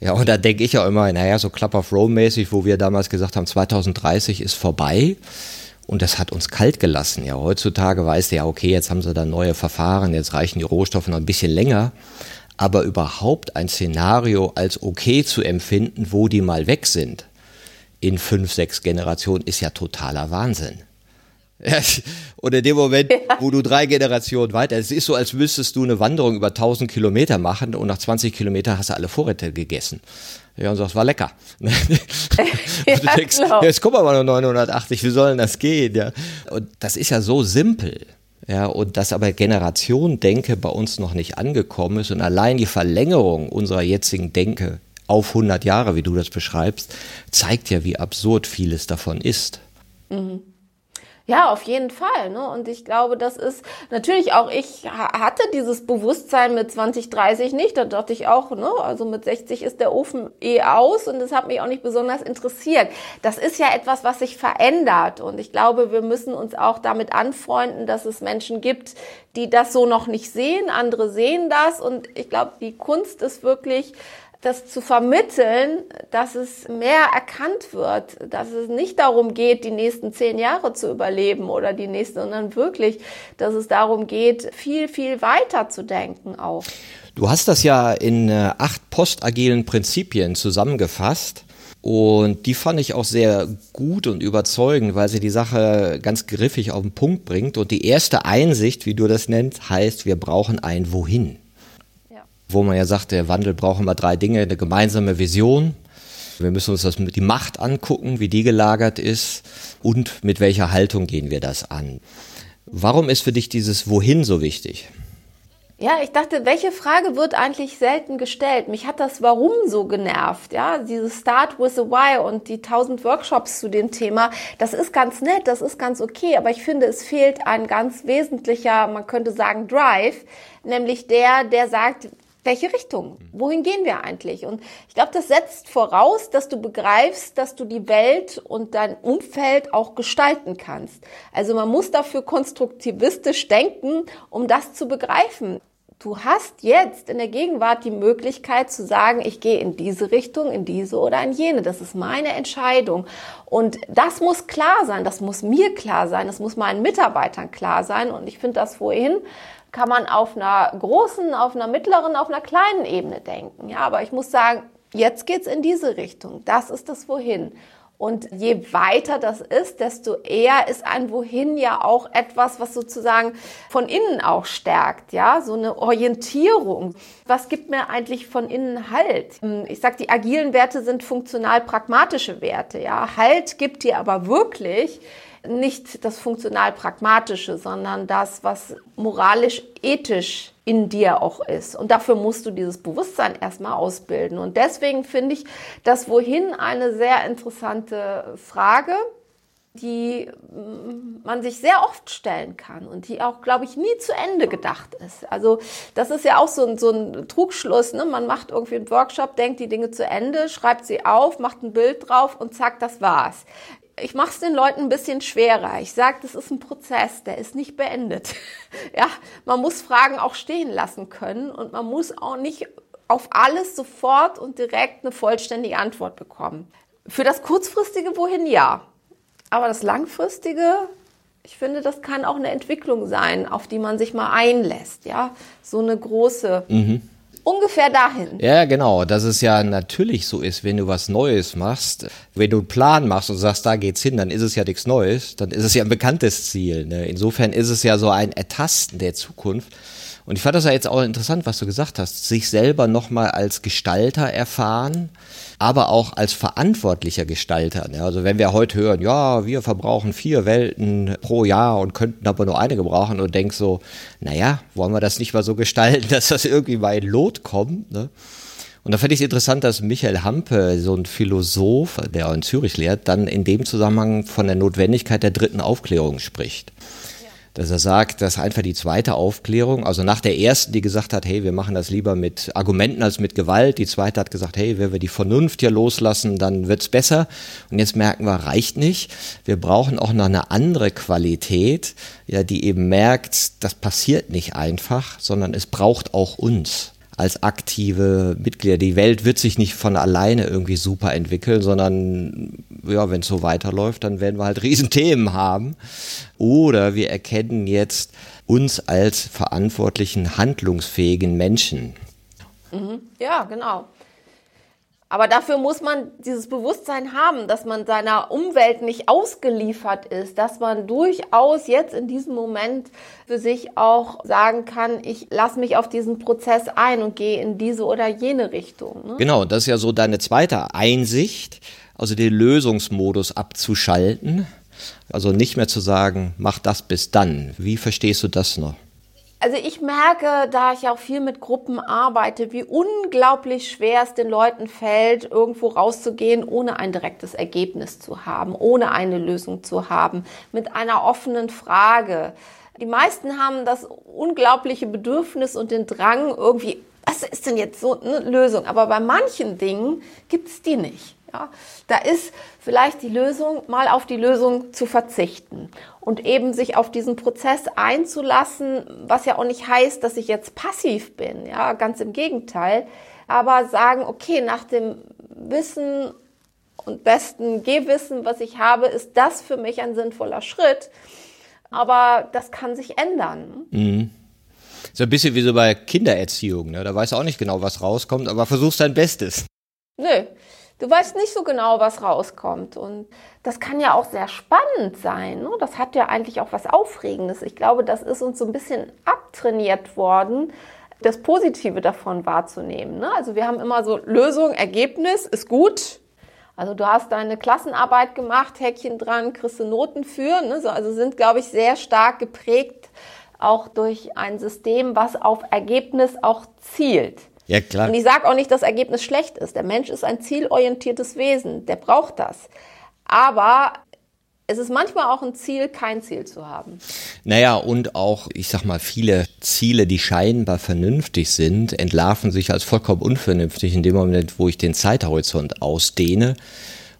S3: Ja, und da denke ich ja immer, naja, so Club of Rome mäßig, wo wir damals gesagt haben, 2030 ist vorbei. Und das hat uns kalt gelassen. Ja, heutzutage weißt du ja, okay, jetzt haben sie da neue Verfahren, jetzt reichen die Rohstoffe noch ein bisschen länger. Aber überhaupt ein Szenario als okay zu empfinden, wo die mal weg sind, in fünf, sechs Generationen, ist ja totaler Wahnsinn. Und in dem Moment, ja. wo du drei Generationen weiter, es ist so, als müsstest du eine Wanderung über 1000 Kilometer machen und nach 20 Kilometern hast du alle Vorräte gegessen. Ja, und sagst, war lecker. und du denkst, genau. jetzt kommen aber nur 980, wie soll denn das gehen? Ja. Und das ist ja so simpel. Ja, und dass aber Generation Denke bei uns noch nicht angekommen ist und allein die Verlängerung unserer jetzigen Denke auf 100 Jahre, wie du das beschreibst, zeigt ja, wie absurd vieles davon ist. Mhm.
S1: Ja, auf jeden Fall. Ne? Und ich glaube, das ist natürlich auch, ich hatte dieses Bewusstsein mit 20, 30 nicht. Da dachte ich auch, ne, also mit 60 ist der Ofen eh aus und das hat mich auch nicht besonders interessiert. Das ist ja etwas, was sich verändert. Und ich glaube, wir müssen uns auch damit anfreunden, dass es Menschen gibt, die das so noch nicht sehen. Andere sehen das. Und ich glaube, die Kunst ist wirklich, das zu vermitteln, dass es mehr erkannt wird, dass es nicht darum geht, die nächsten zehn Jahre zu überleben oder die nächsten, sondern wirklich, dass es darum geht, viel, viel weiter zu denken auch.
S3: Du hast das ja in äh, acht postagilen Prinzipien zusammengefasst. Und die fand ich auch sehr gut und überzeugend, weil sie die Sache ganz griffig auf den Punkt bringt. Und die erste Einsicht, wie du das nennst, heißt, wir brauchen ein Wohin wo man ja sagt, der Wandel braucht immer drei Dinge, eine gemeinsame Vision. Wir müssen uns das mit die Macht angucken, wie die gelagert ist und mit welcher Haltung gehen wir das an. Warum ist für dich dieses Wohin so wichtig?
S1: Ja, ich dachte, welche Frage wird eigentlich selten gestellt? Mich hat das Warum so genervt, ja? Dieses Start with a Why und die tausend Workshops zu dem Thema. Das ist ganz nett, das ist ganz okay, aber ich finde, es fehlt ein ganz wesentlicher, man könnte sagen, Drive, nämlich der, der sagt, welche Richtung? Wohin gehen wir eigentlich? Und ich glaube, das setzt voraus, dass du begreifst, dass du die Welt und dein Umfeld auch gestalten kannst. Also man muss dafür konstruktivistisch denken, um das zu begreifen. Du hast jetzt in der Gegenwart die Möglichkeit zu sagen, ich gehe in diese Richtung, in diese oder in jene. Das ist meine Entscheidung. Und das muss klar sein, das muss mir klar sein, das muss meinen Mitarbeitern klar sein. Und ich finde das vorhin kann man auf einer großen, auf einer mittleren, auf einer kleinen Ebene denken. Ja, aber ich muss sagen, jetzt geht's in diese Richtung. Das ist das Wohin. Und je weiter das ist, desto eher ist ein Wohin ja auch etwas, was sozusagen von innen auch stärkt, ja, so eine Orientierung. Was gibt mir eigentlich von innen Halt? Ich sag, die agilen Werte sind funktional pragmatische Werte, ja. Halt gibt dir aber wirklich nicht das funktional-pragmatische, sondern das, was moralisch-ethisch in dir auch ist. Und dafür musst du dieses Bewusstsein erstmal ausbilden. Und deswegen finde ich das Wohin eine sehr interessante Frage, die mm, man sich sehr oft stellen kann und die auch, glaube ich, nie zu Ende gedacht ist. Also das ist ja auch so ein, so ein Trugschluss. Ne? Man macht irgendwie einen Workshop, denkt die Dinge zu Ende, schreibt sie auf, macht ein Bild drauf und zack, das war's ich mache es den Leuten ein bisschen schwerer. Ich sage, das ist ein Prozess, der ist nicht beendet. ja, man muss Fragen auch stehen lassen können und man muss auch nicht auf alles sofort und direkt eine vollständige Antwort bekommen. Für das kurzfristige wohin ja, aber das langfristige, ich finde, das kann auch eine Entwicklung sein, auf die man sich mal einlässt. Ja, so eine große. Mhm ungefähr dahin.
S3: Ja, genau. Dass es ja natürlich so ist, wenn du was Neues machst, wenn du einen Plan machst und sagst, da geht's hin, dann ist es ja nichts Neues, dann ist es ja ein bekanntes Ziel. Ne? Insofern ist es ja so ein Ertasten der Zukunft. Und ich fand das ja jetzt auch interessant, was du gesagt hast, sich selber nochmal als Gestalter erfahren aber auch als verantwortlicher Gestalter. Ne? Also wenn wir heute hören, ja, wir verbrauchen vier Welten pro Jahr und könnten aber nur eine gebrauchen und denkst so, naja, wollen wir das nicht mal so gestalten, dass das irgendwie in Lot kommt? Ne? Und da fand ich es interessant, dass Michael Hampe, so ein Philosoph, der in Zürich lehrt, dann in dem Zusammenhang von der Notwendigkeit der dritten Aufklärung spricht dass er sagt, dass einfach die zweite Aufklärung, also nach der ersten, die gesagt hat, hey, wir machen das lieber mit Argumenten als mit Gewalt, die zweite hat gesagt, hey, wenn wir die Vernunft hier loslassen, dann wird's besser. Und jetzt merken wir, reicht nicht. Wir brauchen auch noch eine andere Qualität, ja, die eben merkt, das passiert nicht einfach, sondern es braucht auch uns als aktive Mitglieder. Die Welt wird sich nicht von alleine irgendwie super entwickeln, sondern ja, wenn es so weiterläuft, dann werden wir halt Riesenthemen haben. Oder wir erkennen jetzt uns als verantwortlichen, handlungsfähigen Menschen.
S1: Mhm. Ja, genau. Aber dafür muss man dieses Bewusstsein haben, dass man seiner Umwelt nicht ausgeliefert ist, dass man durchaus jetzt in diesem Moment für sich auch sagen kann, ich lasse mich auf diesen Prozess ein und gehe in diese oder jene Richtung.
S3: Ne? Genau, das ist ja so deine zweite Einsicht, also den Lösungsmodus abzuschalten. Also nicht mehr zu sagen, mach das bis dann. Wie verstehst du das noch?
S1: Also ich merke, da ich auch viel mit Gruppen arbeite, wie unglaublich schwer es den Leuten fällt, irgendwo rauszugehen, ohne ein direktes Ergebnis zu haben, ohne eine Lösung zu haben, mit einer offenen Frage. Die meisten haben das unglaubliche Bedürfnis und den Drang, irgendwie, was ist denn jetzt so eine Lösung? Aber bei manchen Dingen gibt es die nicht. Ja, da ist vielleicht die Lösung, mal auf die Lösung zu verzichten und eben sich auf diesen Prozess einzulassen, was ja auch nicht heißt, dass ich jetzt passiv bin, ja, ganz im Gegenteil, aber sagen, okay, nach dem Wissen und besten Gehwissen, was ich habe, ist das für mich ein sinnvoller Schritt, aber das kann sich ändern.
S3: Mhm. So ein bisschen wie so bei Kindererziehung, ne? da weißt du auch nicht genau, was rauskommt, aber versuchst dein Bestes.
S1: Nö, Du weißt nicht so genau, was rauskommt. Und das kann ja auch sehr spannend sein. Ne? Das hat ja eigentlich auch was Aufregendes. Ich glaube, das ist uns so ein bisschen abtrainiert worden, das Positive davon wahrzunehmen. Ne? Also wir haben immer so Lösung, Ergebnis ist gut. Also du hast deine Klassenarbeit gemacht, Häkchen dran, kriegst du Noten für. Ne? So, also sind, glaube ich, sehr stark geprägt auch durch ein System, was auf Ergebnis auch zielt.
S3: Ja, klar.
S1: Und ich sage auch nicht, dass Ergebnis schlecht ist. Der Mensch ist ein zielorientiertes Wesen, der braucht das. Aber es ist manchmal auch ein Ziel, kein Ziel zu haben.
S3: Naja, und auch, ich sag mal, viele Ziele, die scheinbar vernünftig sind, entlarven sich als vollkommen unvernünftig in dem Moment, wo ich den Zeithorizont ausdehne.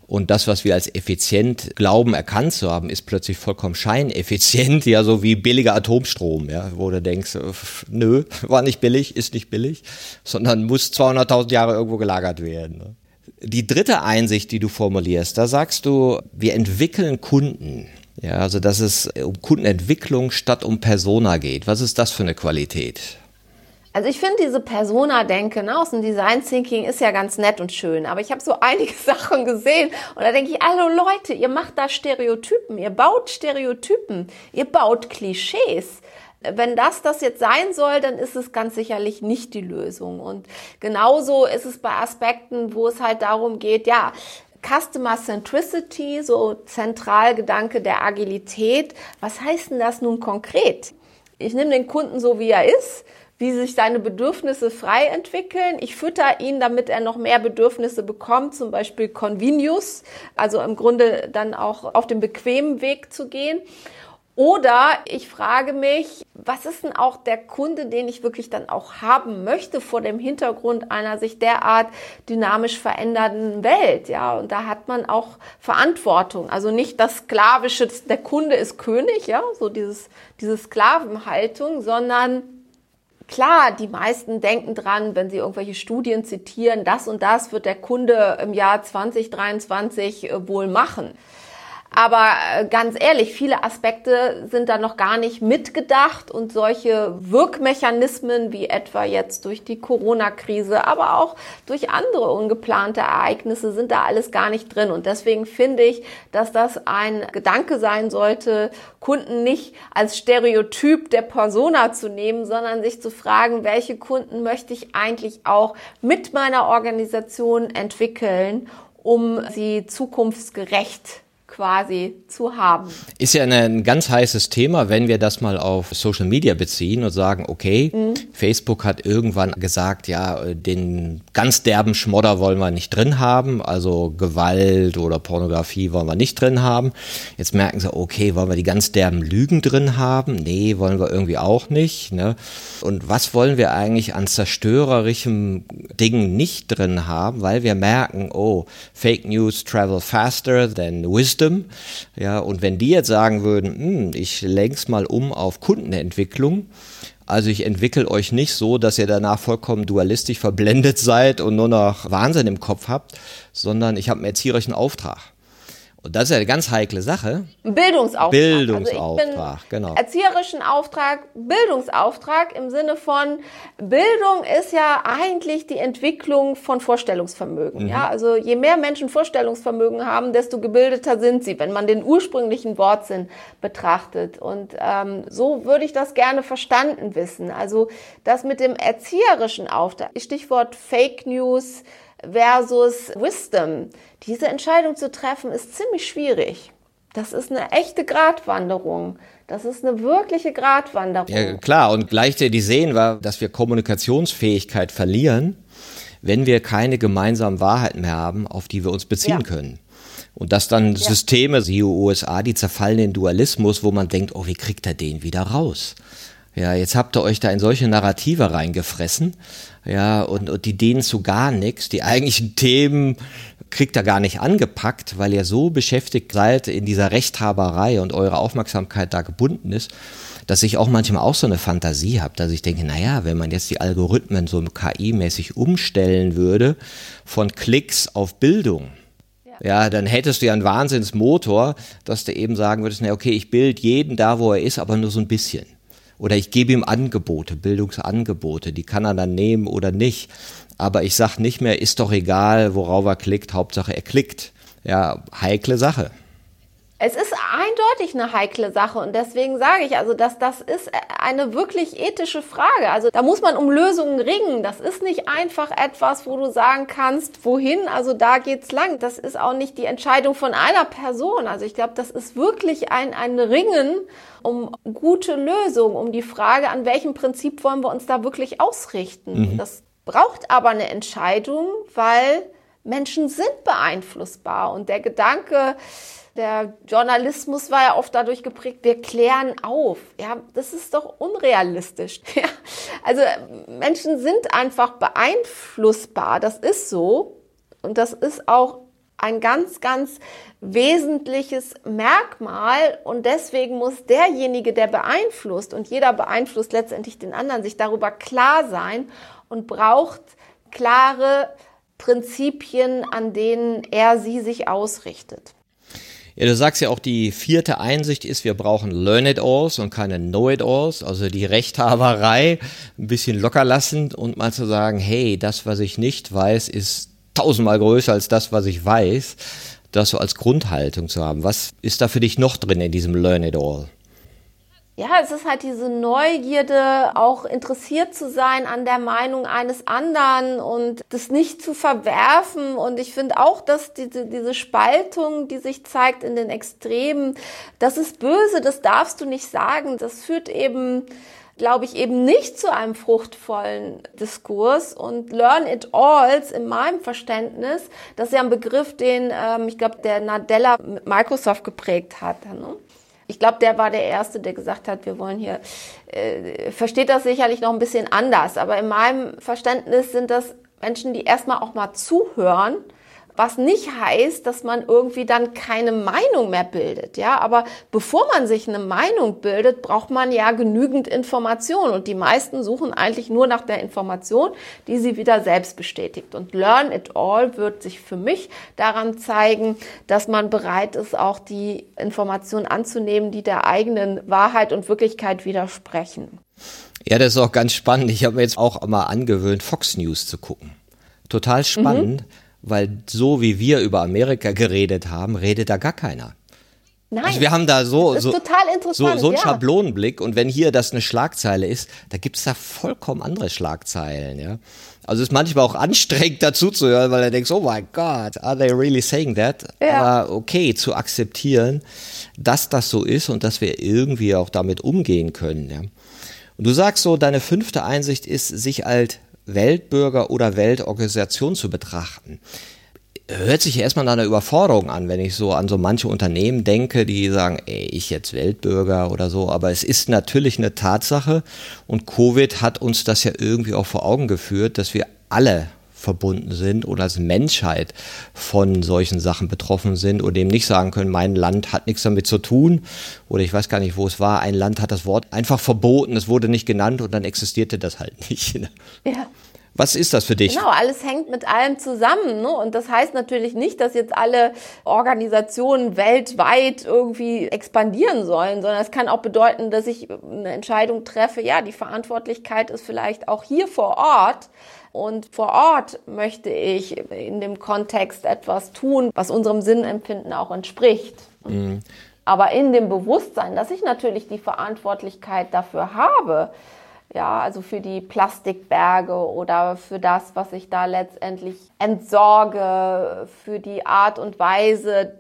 S3: Und das, was wir als effizient glauben, erkannt zu haben, ist plötzlich vollkommen scheineffizient, ja, so wie billiger Atomstrom, ja, wo du denkst, äh, nö, war nicht billig, ist nicht billig, sondern muss 200.000 Jahre irgendwo gelagert werden. Ne? Die dritte Einsicht, die du formulierst, da sagst du, wir entwickeln Kunden. Ja, also dass es um Kundenentwicklung statt um Persona geht. Was ist das für eine Qualität?
S1: Also ich finde diese Persona-Denke ne, aus dem Design Thinking ist ja ganz nett und schön, aber ich habe so einige Sachen gesehen und da denke ich, hallo Leute, ihr macht da Stereotypen, ihr baut Stereotypen, ihr baut Klischees wenn das das jetzt sein soll, dann ist es ganz sicherlich nicht die Lösung. Und genauso ist es bei Aspekten, wo es halt darum geht, ja, Customer Centricity, so Zentralgedanke der Agilität. Was heißt denn das nun konkret? Ich nehme den Kunden so, wie er ist, wie sich seine Bedürfnisse frei entwickeln. Ich fütter ihn, damit er noch mehr Bedürfnisse bekommt, zum Beispiel Convenius, also im Grunde dann auch auf dem bequemen Weg zu gehen. Oder ich frage mich, was ist denn auch der Kunde, den ich wirklich dann auch haben möchte vor dem Hintergrund einer sich derart dynamisch verändernden Welt? Ja, und da hat man auch Verantwortung. Also nicht das sklavische, der Kunde ist König, ja, so dieses, diese Sklavenhaltung, sondern Klar, die meisten denken dran, wenn sie irgendwelche Studien zitieren, das und das wird der Kunde im Jahr 2023 äh, wohl machen. Aber äh, ganz ehrlich, viele Aspekte sind da noch gar nicht mitgedacht und solche Wirkmechanismen wie etwa jetzt durch die Corona-Krise, aber auch durch andere ungeplante Ereignisse sind da alles gar nicht drin. Und deswegen finde ich, dass das ein Gedanke sein sollte, Kunden nicht als Stereotyp der Persona zu nehmen, sondern sich zu fragen, welche Kunden möchte ich eigentlich auch mit meiner Organisation entwickeln, um sie zukunftsgerecht quasi zu haben.
S3: Ist ja ein ganz heißes Thema, wenn wir das mal auf Social Media beziehen und sagen, okay, mhm. Facebook hat irgendwann gesagt, ja, den ganz derben Schmodder wollen wir nicht drin haben, also Gewalt oder Pornografie wollen wir nicht drin haben. Jetzt merken sie, okay, wollen wir die ganz derben Lügen drin haben? Nee, wollen wir irgendwie auch nicht. Ne? Und was wollen wir eigentlich an zerstörerischem Dingen nicht drin haben, weil wir merken, oh, Fake News travel faster than wisdom System. Ja, und wenn die jetzt sagen würden, hm, ich lenk's mal um auf Kundenentwicklung, also ich entwickle euch nicht so, dass ihr danach vollkommen dualistisch verblendet seid und nur noch Wahnsinn im Kopf habt, sondern ich habe einen erzieherischen Auftrag. Und das ist ja eine ganz heikle Sache.
S1: Bildungsauftrag.
S3: Bildungsauftrag, also genau.
S1: Erzieherischen Auftrag, Bildungsauftrag im Sinne von Bildung ist ja eigentlich die Entwicklung von Vorstellungsvermögen. Mhm. Ja, also je mehr Menschen Vorstellungsvermögen haben, desto gebildeter sind sie, wenn man den ursprünglichen Wortsinn betrachtet. Und ähm, so würde ich das gerne verstanden wissen. Also das mit dem erzieherischen Auftrag, Stichwort Fake News, versus Wisdom. Diese Entscheidung zu treffen ist ziemlich schwierig. Das ist eine echte Gratwanderung. Das ist eine wirkliche Gratwanderung.
S3: Ja, klar. Und gleichzeitig sehen wir, dass wir Kommunikationsfähigkeit verlieren, wenn wir keine gemeinsamen Wahrheiten mehr haben, auf die wir uns beziehen ja. können. Und dass dann ja. Systeme, wie USA, die zerfallen in Dualismus, wo man denkt, oh, wie kriegt er den wieder raus? Ja, jetzt habt ihr euch da in solche Narrative reingefressen, ja, und, und die denen zu gar nichts, die eigentlichen Themen kriegt ihr gar nicht angepackt, weil ihr so beschäftigt seid in dieser Rechthaberei und eure Aufmerksamkeit da gebunden ist, dass ich auch manchmal auch so eine Fantasie habe, dass ich denke, naja, wenn man jetzt die Algorithmen so KI-mäßig umstellen würde, von Klicks auf Bildung, ja, dann hättest du ja einen Wahnsinnsmotor, dass du eben sagen würdest, na okay, ich bild jeden da, wo er ist, aber nur so ein bisschen. Oder ich gebe ihm Angebote, Bildungsangebote, die kann er dann nehmen oder nicht. Aber ich sage nicht mehr, ist doch egal, worauf er klickt, Hauptsache er klickt. Ja, heikle Sache.
S1: Es ist eindeutig eine heikle Sache und deswegen sage ich also, dass das ist eine wirklich ethische Frage. Also da muss man um Lösungen ringen. Das ist nicht einfach etwas, wo du sagen kannst, wohin, also da geht's lang. Das ist auch nicht die Entscheidung von einer Person. Also ich glaube, das ist wirklich ein, ein Ringen um gute Lösungen, um die Frage, an welchem Prinzip wollen wir uns da wirklich ausrichten. Mhm. Das braucht aber eine Entscheidung, weil Menschen sind beeinflussbar und der Gedanke, der Journalismus war ja oft dadurch geprägt, wir klären auf. Ja, das ist doch unrealistisch. Ja, also Menschen sind einfach beeinflussbar. Das ist so. Und das ist auch ein ganz, ganz wesentliches Merkmal. Und deswegen muss derjenige, der beeinflusst, und jeder beeinflusst letztendlich den anderen, sich darüber klar sein und braucht klare Prinzipien, an denen er sie sich ausrichtet.
S3: Ja, du sagst ja auch, die vierte Einsicht ist, wir brauchen Learn-it-alls und keine Know-it-alls, also die Rechthaberei ein bisschen locker lassen und mal zu sagen, hey, das, was ich nicht weiß, ist tausendmal größer als das, was ich weiß, das so als Grundhaltung zu haben. Was ist da für dich noch drin in diesem Learn-it-all?
S1: Ja, es ist halt diese Neugierde, auch interessiert zu sein an der Meinung eines anderen und das nicht zu verwerfen. Und ich finde auch, dass diese, diese Spaltung, die sich zeigt in den Extremen, das ist böse, das darfst du nicht sagen. Das führt eben glaube ich, eben nicht zu einem fruchtvollen Diskurs. Und Learn It Alls in meinem Verständnis, das ist ja ein Begriff, den ähm, ich glaube, der Nadella mit Microsoft geprägt hat. Ne? Ich glaube, der war der Erste, der gesagt hat, wir wollen hier, äh, versteht das sicherlich noch ein bisschen anders, aber in meinem Verständnis sind das Menschen, die erstmal auch mal zuhören was nicht heißt, dass man irgendwie dann keine Meinung mehr bildet, ja. Aber bevor man sich eine Meinung bildet, braucht man ja genügend Information und die meisten suchen eigentlich nur nach der Information, die sie wieder selbst bestätigt. Und Learn It All wird sich für mich daran zeigen, dass man bereit ist, auch die Informationen anzunehmen, die der eigenen Wahrheit und Wirklichkeit widersprechen.
S3: Ja, das ist auch ganz spannend. Ich habe mir jetzt auch mal angewöhnt, Fox News zu gucken. Total spannend. Mhm weil so wie wir über Amerika geredet haben, redet da gar keiner. Nein. Also wir haben da so, so, so, so einen ja. Schablonenblick und wenn hier das eine Schlagzeile ist, da gibt's da vollkommen andere Schlagzeilen, ja. Also ist manchmal auch anstrengend dazu zu hören, weil er denkt, oh my God, are they really saying that? Ja. Aber okay, zu akzeptieren, dass das so ist und dass wir irgendwie auch damit umgehen können, ja. Und du sagst so, deine fünfte Einsicht ist, sich als Weltbürger oder Weltorganisation zu betrachten. Hört sich erstmal nach einer Überforderung an, wenn ich so an so manche Unternehmen denke, die sagen, ey, ich jetzt Weltbürger oder so, aber es ist natürlich eine Tatsache und Covid hat uns das ja irgendwie auch vor Augen geführt, dass wir alle verbunden sind oder als Menschheit von solchen Sachen betroffen sind oder eben nicht sagen können, mein Land hat nichts damit zu tun oder ich weiß gar nicht, wo es war, ein Land hat das Wort einfach verboten, es wurde nicht genannt und dann existierte das halt nicht. Ne? Ja. Was ist das für dich?
S1: Genau, alles hängt mit allem zusammen. Ne? Und das heißt natürlich nicht, dass jetzt alle Organisationen weltweit irgendwie expandieren sollen, sondern es kann auch bedeuten, dass ich eine Entscheidung treffe, ja, die Verantwortlichkeit ist vielleicht auch hier vor Ort und vor Ort möchte ich in dem Kontext etwas tun, was unserem Sinnempfinden auch entspricht. Mhm. Aber in dem Bewusstsein, dass ich natürlich die Verantwortlichkeit dafür habe, ja, also für die Plastikberge oder für das, was ich da letztendlich entsorge, für die Art und Weise,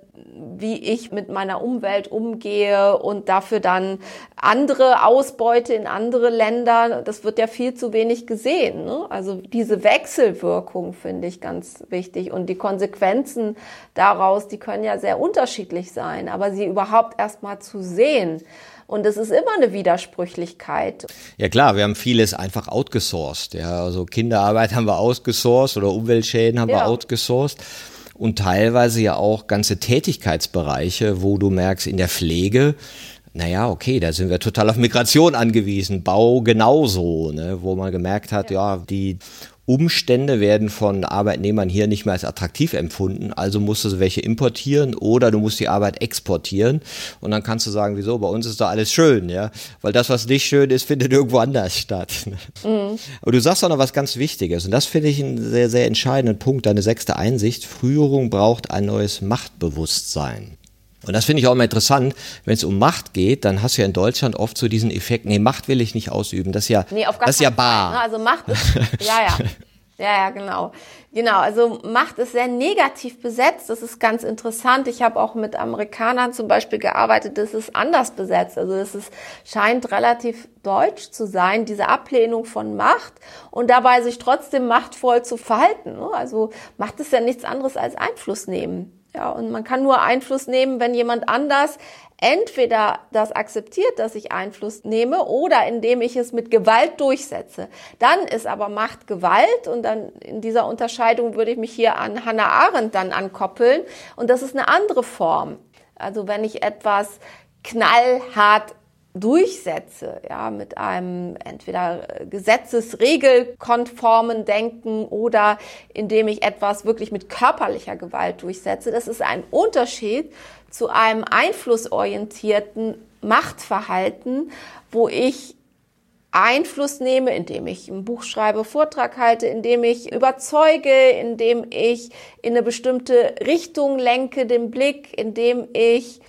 S1: wie ich mit meiner Umwelt umgehe und dafür dann andere Ausbeute in andere Länder, das wird ja viel zu wenig gesehen. Ne? Also diese Wechselwirkung finde ich ganz wichtig und die Konsequenzen daraus, die können ja sehr unterschiedlich sein, aber sie überhaupt erst mal zu sehen. Und es ist immer eine Widersprüchlichkeit.
S3: Ja klar, wir haben vieles einfach outgesourced. Ja, also Kinderarbeit haben wir outgesourced oder Umweltschäden haben ja. wir outgesourced und teilweise ja auch ganze Tätigkeitsbereiche, wo du merkst, in der Pflege, naja, okay, da sind wir total auf Migration angewiesen, Bau genauso, ne, wo man gemerkt hat, ja, ja die Umstände werden von Arbeitnehmern hier nicht mehr als attraktiv empfunden, also musst du welche importieren oder du musst die Arbeit exportieren. Und dann kannst du sagen, wieso, bei uns ist doch alles schön, ja, weil das, was nicht schön ist, findet irgendwo anders statt. Mhm. Aber du sagst auch noch was ganz Wichtiges. Und das finde ich einen sehr, sehr entscheidenden Punkt, deine sechste Einsicht, Führung braucht ein neues Machtbewusstsein. Und das finde ich auch immer interessant, wenn es um Macht geht, dann hast du ja in Deutschland oft so diesen Effekt, nee, Macht will ich nicht ausüben, das ist ja, nee, das ist ja bar.
S1: Fall, ne? Also Macht ist, ja, ja. Ja, ja, genau. Genau, also Macht ist sehr negativ besetzt. Das ist ganz interessant. Ich habe auch mit Amerikanern zum Beispiel gearbeitet, das ist anders besetzt. Also es ist, scheint relativ deutsch zu sein, diese Ablehnung von Macht und dabei sich trotzdem machtvoll zu verhalten. Ne? Also Macht ist ja nichts anderes als Einfluss nehmen. Ja, und man kann nur Einfluss nehmen, wenn jemand anders entweder das akzeptiert, dass ich Einfluss nehme oder indem ich es mit Gewalt durchsetze. Dann ist aber Macht Gewalt und dann in dieser Unterscheidung würde ich mich hier an Hannah Arendt dann ankoppeln und das ist eine andere Form. Also wenn ich etwas knallhart durchsetze, ja, mit einem entweder gesetzesregelkonformen Denken oder indem ich etwas wirklich mit körperlicher Gewalt durchsetze. Das ist ein Unterschied zu einem einflussorientierten Machtverhalten, wo ich Einfluss nehme, indem ich ein Buch schreibe, Vortrag halte, indem ich überzeuge, indem ich in eine bestimmte Richtung lenke den Blick, indem ich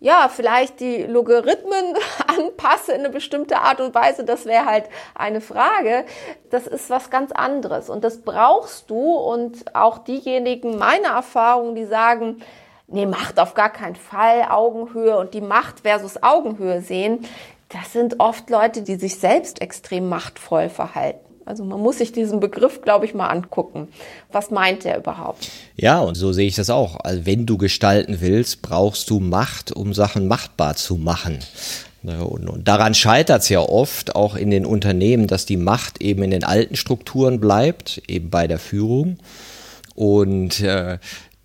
S1: ja, vielleicht die Logarithmen anpasse in eine bestimmte Art und Weise, das wäre halt eine Frage. Das ist was ganz anderes und das brauchst du und auch diejenigen, meine Erfahrungen, die sagen, nee, Macht auf gar keinen Fall, Augenhöhe und die Macht versus Augenhöhe sehen, das sind oft Leute, die sich selbst extrem machtvoll verhalten. Also man muss sich diesen Begriff, glaube ich, mal angucken. Was meint er überhaupt?
S3: Ja, und so sehe ich das auch. Also wenn du gestalten willst, brauchst du Macht, um Sachen machtbar zu machen. Und, und daran scheitert es ja oft auch in den Unternehmen, dass die Macht eben in den alten Strukturen bleibt, eben bei der Führung. Und äh,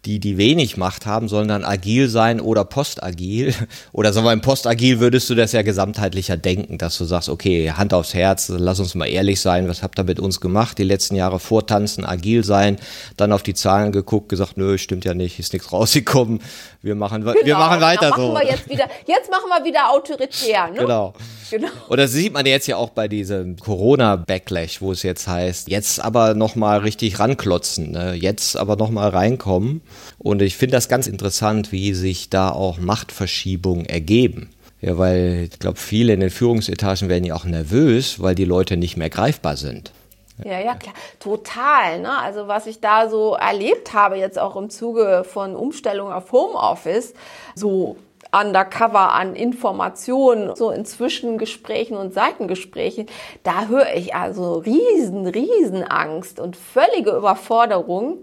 S3: die, die wenig Macht haben, sollen dann agil sein oder postagil. Oder sagen wir, im postagil würdest du das ja gesamtheitlicher denken, dass du sagst, okay, Hand aufs Herz, lass uns mal ehrlich sein, was habt ihr mit uns gemacht? Die letzten Jahre vortanzen, agil sein, dann auf die Zahlen geguckt, gesagt, nö, stimmt ja nicht, ist nichts rausgekommen. Wir machen, genau, wir machen weiter
S1: machen
S3: so.
S1: Wir jetzt, wieder, jetzt machen wir wieder autoritär, ne?
S3: Genau. Genau. Und das sieht man jetzt ja auch bei diesem Corona-Backlash, wo es jetzt heißt, jetzt aber nochmal richtig ranklotzen, ne? jetzt aber nochmal reinkommen. Und ich finde das ganz interessant, wie sich da auch Machtverschiebungen ergeben. Ja, weil ich glaube, viele in den Führungsetagen werden ja auch nervös, weil die Leute nicht mehr greifbar sind.
S1: Ja, ja, klar. Total. Ne? Also was ich da so erlebt habe, jetzt auch im Zuge von Umstellung auf Homeoffice, so undercover an Informationen, so in Zwischengesprächen und Seitengesprächen, da höre ich also riesen, riesen Angst und völlige Überforderung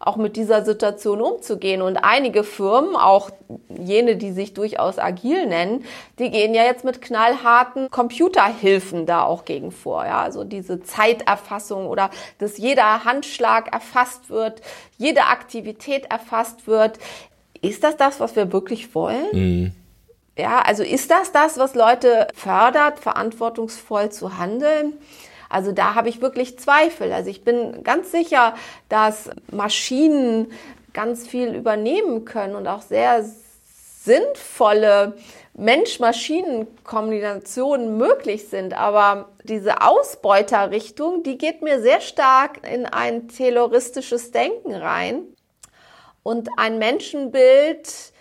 S1: auch mit dieser Situation umzugehen. Und einige Firmen, auch jene, die sich durchaus agil nennen, die gehen ja jetzt mit knallharten Computerhilfen da auch gegen vor. Ja, also diese Zeiterfassung oder dass jeder Handschlag erfasst wird, jede Aktivität erfasst wird. Ist das das, was wir wirklich wollen? Mhm. Ja, also ist das das, was Leute fördert, verantwortungsvoll zu handeln? Also da habe ich wirklich Zweifel. Also ich bin ganz sicher, dass Maschinen ganz viel übernehmen können und auch sehr sinnvolle Mensch-Maschinen-Kombinationen möglich sind. Aber diese Ausbeuterrichtung, die geht mir sehr stark in ein terroristisches Denken rein und ein Menschenbild,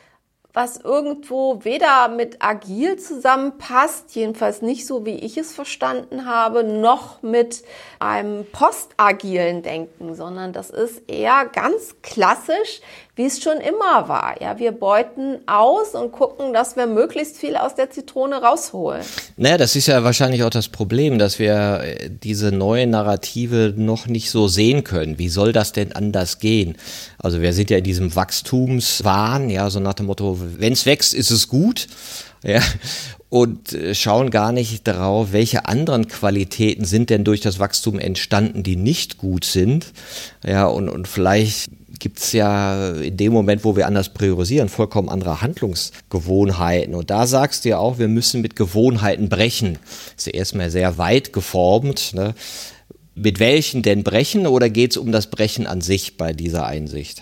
S1: was irgendwo weder mit agil zusammenpasst, jedenfalls nicht so, wie ich es verstanden habe, noch mit einem postagilen Denken, sondern das ist eher ganz klassisch, wie es schon immer war. Ja, wir beuten aus und gucken, dass wir möglichst viel aus der Zitrone rausholen.
S3: Naja, das ist ja wahrscheinlich auch das Problem, dass wir äh, diese neue Narrative noch nicht so sehen können. Wie soll das denn anders gehen? Also wir sind ja in diesem Wachstumswahn, ja, so nach dem Motto, wenn es wächst, ist es gut. Ja, und äh, schauen gar nicht darauf, welche anderen Qualitäten sind denn durch das Wachstum entstanden, die nicht gut sind. Ja, und, und vielleicht gibt es ja in dem Moment, wo wir anders priorisieren, vollkommen andere Handlungsgewohnheiten. Und da sagst du ja auch, wir müssen mit Gewohnheiten brechen. Ist ja erstmal sehr weit geformt. Ne? Mit welchen denn brechen oder geht es um das Brechen an sich bei dieser Einsicht?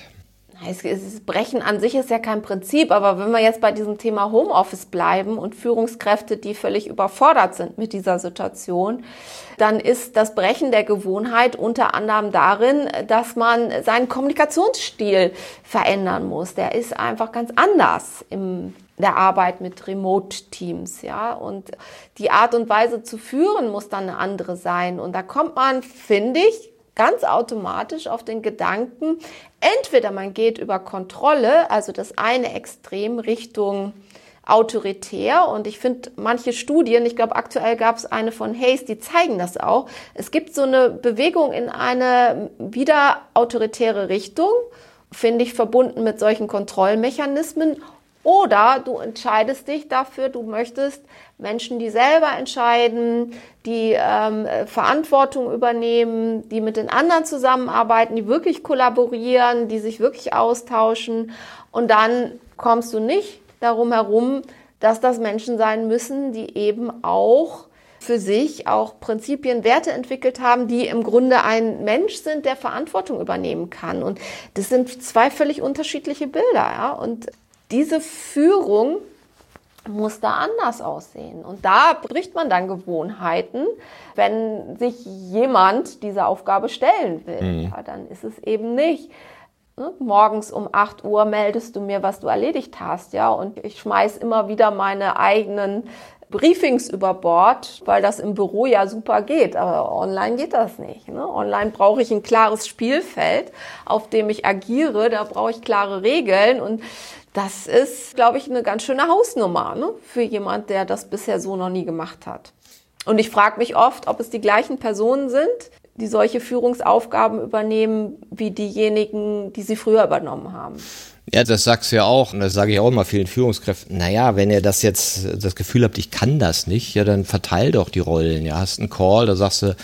S1: Es, Brechen an sich ist ja kein Prinzip, aber wenn wir jetzt bei diesem Thema Homeoffice bleiben und Führungskräfte, die völlig überfordert sind mit dieser Situation, dann ist das Brechen der Gewohnheit unter anderem darin, dass man seinen Kommunikationsstil verändern muss. Der ist einfach ganz anders im der Arbeit mit Remote-Teams, ja. Und die Art und Weise zu führen muss dann eine andere sein. Und da kommt man, finde ich, ganz automatisch auf den Gedanken, entweder man geht über Kontrolle, also das eine Extrem Richtung autoritär und ich finde manche Studien, ich glaube aktuell gab es eine von Hayes, die zeigen das auch. Es gibt so eine Bewegung in eine wieder autoritäre Richtung, finde ich verbunden mit solchen Kontrollmechanismen oder du entscheidest dich dafür, du möchtest Menschen, die selber entscheiden, die ähm, Verantwortung übernehmen, die mit den anderen zusammenarbeiten, die wirklich kollaborieren, die sich wirklich austauschen. Und dann kommst du nicht darum herum, dass das Menschen sein müssen, die eben auch für sich auch Prinzipien, Werte entwickelt haben, die im Grunde ein Mensch sind, der Verantwortung übernehmen kann. Und das sind zwei völlig unterschiedliche Bilder. Ja? Und diese Führung muss da anders aussehen. Und da bricht man dann Gewohnheiten, wenn sich jemand dieser Aufgabe stellen will. Mhm. Ja, dann ist es eben nicht. Ne? Morgens um 8 Uhr meldest du mir, was du erledigt hast, ja, und ich schmeiß immer wieder meine eigenen Briefings über Bord, weil das im Büro ja super geht, aber online geht das nicht. Ne? Online brauche ich ein klares Spielfeld, auf dem ich agiere, da brauche ich klare Regeln und das ist, glaube ich, eine ganz schöne Hausnummer ne? für jemand, der das bisher so noch nie gemacht hat. Und ich frage mich oft, ob es die gleichen Personen sind, die solche Führungsaufgaben übernehmen, wie diejenigen, die sie früher übernommen haben.
S3: Ja, das sagst du ja auch, und das sage ich auch immer vielen Führungskräften. Naja, wenn ihr das jetzt das Gefühl habt, ich kann das nicht, ja, dann verteil doch die Rollen. Ja, hast einen Call, da sagst du,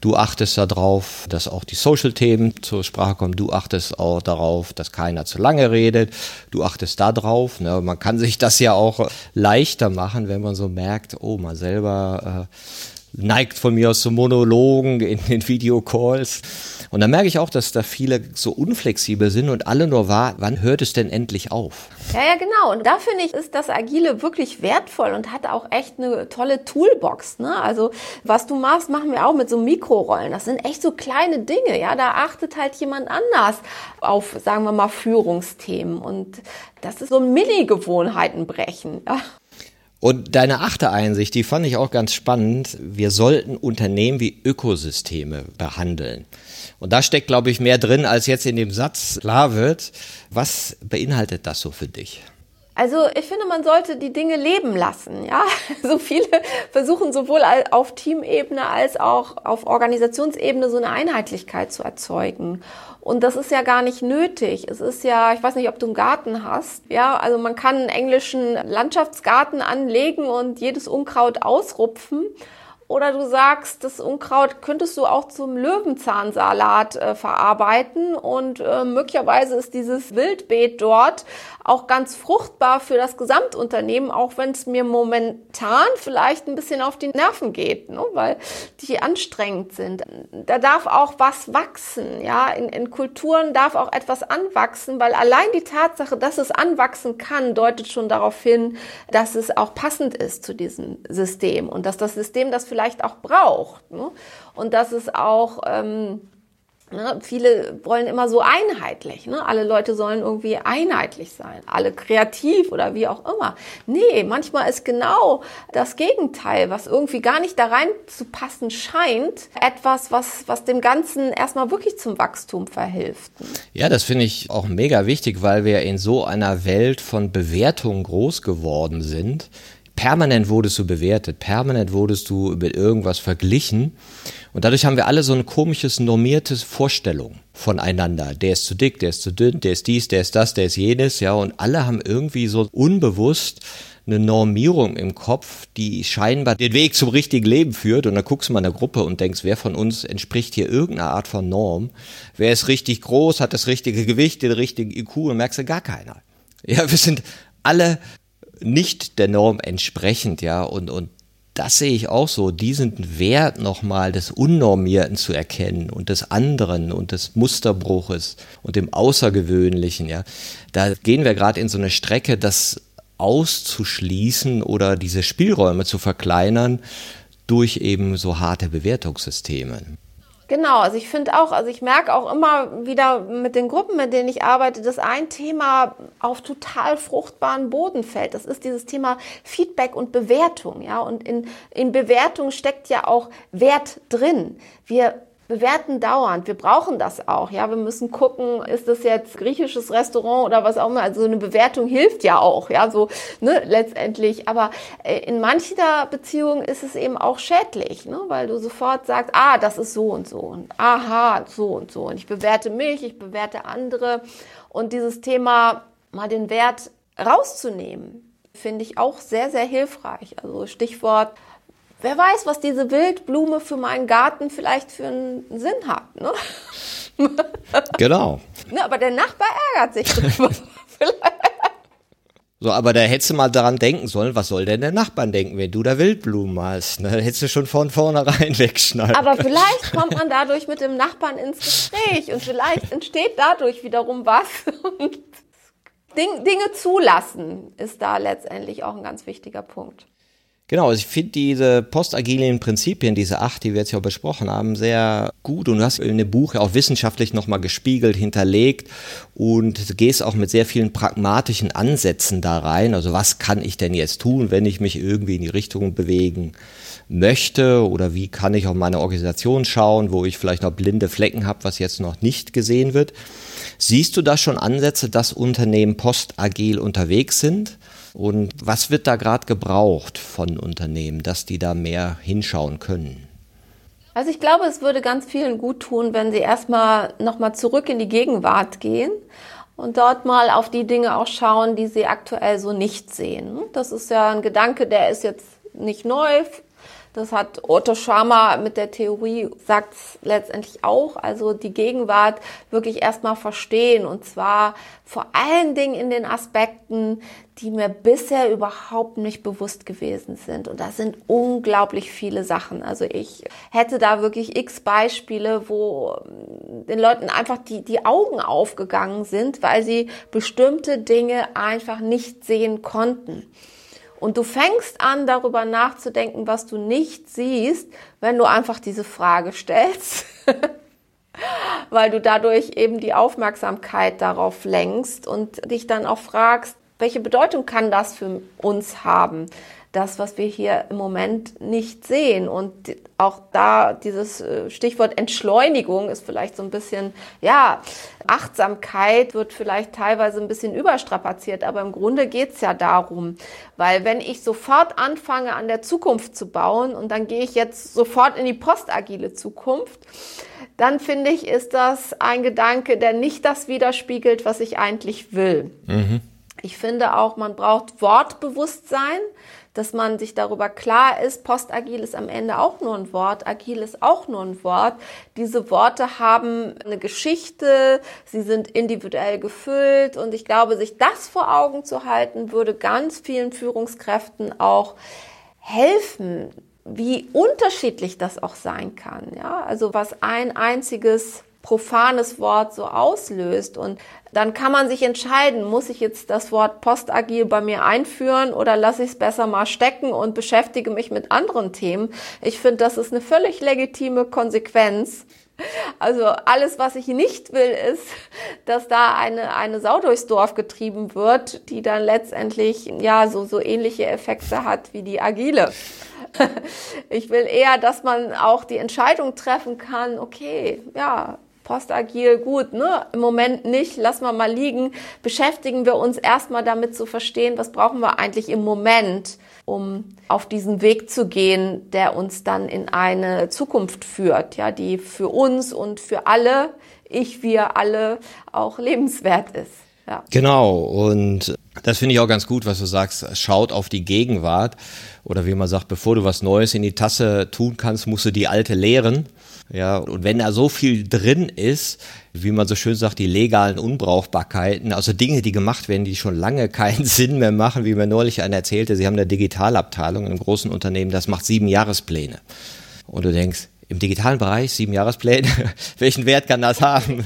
S3: du achtest darauf, dass auch die Social-Themen zur Sprache kommen, du achtest auch darauf, dass keiner zu lange redet, du achtest da drauf. Ne? Man kann sich das ja auch leichter machen, wenn man so merkt, oh, man selber äh, neigt von mir aus zu Monologen in den Videocalls. Und da merke ich auch, dass da viele so unflexibel sind und alle nur warten, wann hört es denn endlich auf?
S1: Ja, ja, genau. Und da finde ich, ist das Agile wirklich wertvoll und hat auch echt eine tolle Toolbox. Ne? Also was du machst, machen wir auch mit so Mikrorollen. Das sind echt so kleine Dinge. Ja, da achtet halt jemand anders auf, sagen wir mal, Führungsthemen. Und das ist so ein Mini-Gewohnheitenbrechen. Ja.
S3: Und deine achte Einsicht, die fand ich auch ganz spannend. Wir sollten Unternehmen wie Ökosysteme behandeln. Und da steckt, glaube ich, mehr drin, als jetzt in dem Satz klar wird. Was beinhaltet das so für dich?
S1: Also ich finde, man sollte die Dinge leben lassen. Ja, so viele versuchen sowohl auf Teamebene als auch auf Organisationsebene so eine Einheitlichkeit zu erzeugen. Und das ist ja gar nicht nötig. Es ist ja, ich weiß nicht, ob du einen Garten hast. Ja, also man kann einen englischen Landschaftsgarten anlegen und jedes Unkraut ausrupfen. Oder du sagst, das Unkraut könntest du auch zum Löwenzahnsalat äh, verarbeiten und äh, möglicherweise ist dieses Wildbeet dort auch ganz fruchtbar für das Gesamtunternehmen, auch wenn es mir momentan vielleicht ein bisschen auf die Nerven geht, ne? weil die anstrengend sind. Da darf auch was wachsen, ja. In, in Kulturen darf auch etwas anwachsen, weil allein die Tatsache, dass es anwachsen kann, deutet schon darauf hin, dass es auch passend ist zu diesem System und dass das System das vielleicht auch braucht. Ne? Und dass es auch ähm, Ne, viele wollen immer so einheitlich. Ne? Alle Leute sollen irgendwie einheitlich sein, alle kreativ oder wie auch immer. Nee, manchmal ist genau das Gegenteil, was irgendwie gar nicht da rein zu passen scheint, etwas, was, was dem Ganzen erstmal wirklich zum Wachstum verhilft.
S3: Ja, das finde ich auch mega wichtig, weil wir in so einer Welt von Bewertungen groß geworden sind permanent wurdest du bewertet, permanent wurdest du mit irgendwas verglichen. Und dadurch haben wir alle so ein komisches, normiertes Vorstellung voneinander. Der ist zu dick, der ist zu dünn, der ist dies, der ist das, der ist jenes, ja. Und alle haben irgendwie so unbewusst eine Normierung im Kopf, die scheinbar den Weg zum richtigen Leben führt. Und dann guckst du mal in der Gruppe und denkst, wer von uns entspricht hier irgendeiner Art von Norm? Wer ist richtig groß, hat das richtige Gewicht, den richtigen IQ und merkst du gar keiner. Ja, wir sind alle nicht der Norm entsprechend, ja, und, und das sehe ich auch so, diesen Wert nochmal des Unnormierten zu erkennen und des anderen und des Musterbruches und dem Außergewöhnlichen, ja. Da gehen wir gerade in so eine Strecke, das auszuschließen oder diese Spielräume zu verkleinern durch eben so harte Bewertungssysteme.
S1: Genau, also ich finde auch, also ich merke auch immer wieder mit den Gruppen, mit denen ich arbeite, dass ein Thema auf total fruchtbaren Boden fällt. Das ist dieses Thema Feedback und Bewertung, ja. Und in, in Bewertung steckt ja auch Wert drin. Wir bewerten dauernd. Wir brauchen das auch. Ja, wir müssen gucken, ist das jetzt griechisches Restaurant oder was auch immer. Also eine Bewertung hilft ja auch. Ja, so ne, letztendlich. Aber äh, in mancher Beziehung ist es eben auch schädlich, ne, weil du sofort sagst, ah, das ist so und so und aha, so und so. Und ich bewerte mich, ich bewerte andere. Und dieses Thema mal den Wert rauszunehmen, finde ich auch sehr, sehr hilfreich. Also Stichwort wer weiß, was diese Wildblume für meinen Garten vielleicht für einen Sinn hat. Ne?
S3: Genau.
S1: Ne, aber der Nachbar ärgert sich drüber.
S3: So, aber da hättest du mal daran denken sollen, was soll denn der Nachbarn denken, wenn du da Wildblumen hast? Ne? Da hättest du schon von vornherein wegschneiden.
S1: Aber vielleicht kommt man dadurch mit dem Nachbarn ins Gespräch und vielleicht entsteht dadurch wiederum was. Dinge zulassen ist da letztendlich auch ein ganz wichtiger Punkt.
S3: Genau, also ich finde diese postagilen Prinzipien, diese acht, die wir jetzt ja besprochen haben, sehr gut und du hast in dem Buch ja auch wissenschaftlich nochmal gespiegelt, hinterlegt und gehst auch mit sehr vielen pragmatischen Ansätzen da rein. Also was kann ich denn jetzt tun, wenn ich mich irgendwie in die Richtung bewegen möchte oder wie kann ich auf meine Organisation schauen, wo ich vielleicht noch blinde Flecken habe, was jetzt noch nicht gesehen wird. Siehst du da schon Ansätze, dass Unternehmen postagil unterwegs sind? Und was wird da gerade gebraucht von Unternehmen, dass die da mehr hinschauen können?
S1: Also ich glaube, es würde ganz vielen gut tun, wenn sie erstmal nochmal zurück in die Gegenwart gehen und dort mal auf die Dinge auch schauen, die sie aktuell so nicht sehen. Das ist ja ein Gedanke, der ist jetzt nicht neu. Das hat Otto Schama mit der Theorie sagt letztendlich auch. Also die Gegenwart wirklich erstmal verstehen und zwar vor allen Dingen in den Aspekten, die mir bisher überhaupt nicht bewusst gewesen sind. Und das sind unglaublich viele Sachen. Also ich hätte da wirklich x Beispiele, wo den Leuten einfach die, die Augen aufgegangen sind, weil sie bestimmte Dinge einfach nicht sehen konnten. Und du fängst an, darüber nachzudenken, was du nicht siehst, wenn du einfach diese Frage stellst, weil du dadurch eben die Aufmerksamkeit darauf lenkst und dich dann auch fragst, welche Bedeutung kann das für uns haben? Das, was wir hier im Moment nicht sehen. Und auch da dieses äh, Stichwort Entschleunigung ist vielleicht so ein bisschen, ja, Achtsamkeit wird vielleicht teilweise ein bisschen überstrapaziert, aber im Grunde geht's ja darum, weil wenn ich sofort anfange, an der Zukunft zu bauen und dann gehe ich jetzt sofort in die postagile Zukunft, dann finde ich, ist das ein Gedanke, der nicht das widerspiegelt, was ich eigentlich will. Mhm. Ich finde auch, man braucht Wortbewusstsein dass man sich darüber klar ist, postagil ist am Ende auch nur ein Wort, agil ist auch nur ein Wort. Diese Worte haben eine Geschichte, sie sind individuell gefüllt und ich glaube, sich das vor Augen zu halten, würde ganz vielen Führungskräften auch helfen, wie unterschiedlich das auch sein kann. Ja, also was ein einziges profanes Wort so auslöst. Und dann kann man sich entscheiden, muss ich jetzt das Wort postagil bei mir einführen oder lasse ich es besser mal stecken und beschäftige mich mit anderen Themen. Ich finde, das ist eine völlig legitime Konsequenz. Also alles, was ich nicht will, ist, dass da eine, eine Sau durchs Dorf getrieben wird, die dann letztendlich ja so, so ähnliche Effekte hat wie die agile. Ich will eher, dass man auch die Entscheidung treffen kann, okay, ja, postagil, gut, ne? Im Moment nicht, lassen wir mal liegen. Beschäftigen wir uns erstmal damit zu verstehen, was brauchen wir eigentlich im Moment, um auf diesen Weg zu gehen, der uns dann in eine Zukunft führt, ja, die für uns und für alle, ich, wir alle auch lebenswert ist. Ja.
S3: Genau. Und Das finde ich auch ganz gut, was du sagst. Schaut auf die Gegenwart. Oder wie man sagt, bevor du was Neues in die Tasse tun kannst, musst du die alte leeren. Ja, und wenn da so viel drin ist, wie man so schön sagt, die legalen Unbrauchbarkeiten, also Dinge, die gemacht werden, die schon lange keinen Sinn mehr machen, wie mir neulich einer erzählte, sie haben eine Digitalabteilung in einem großen Unternehmen, das macht sieben Jahrespläne. Und du denkst, im digitalen Bereich, sieben Jahrespläne, welchen Wert kann das haben?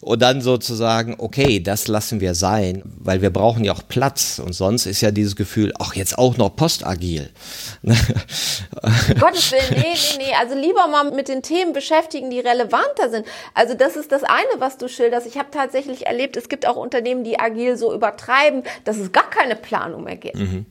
S3: Und dann sozusagen, okay, das lassen wir sein, weil wir brauchen ja auch Platz. Und sonst ist ja dieses Gefühl, ach, jetzt auch noch postagil.
S1: Gottes Willen, nee, nee, nee. Also lieber mal mit den Themen beschäftigen, die relevanter sind. Also das ist das eine, was du schilderst. Ich habe tatsächlich erlebt, es gibt auch Unternehmen, die agil so übertreiben, dass es gar keine Planung mehr gibt. Mhm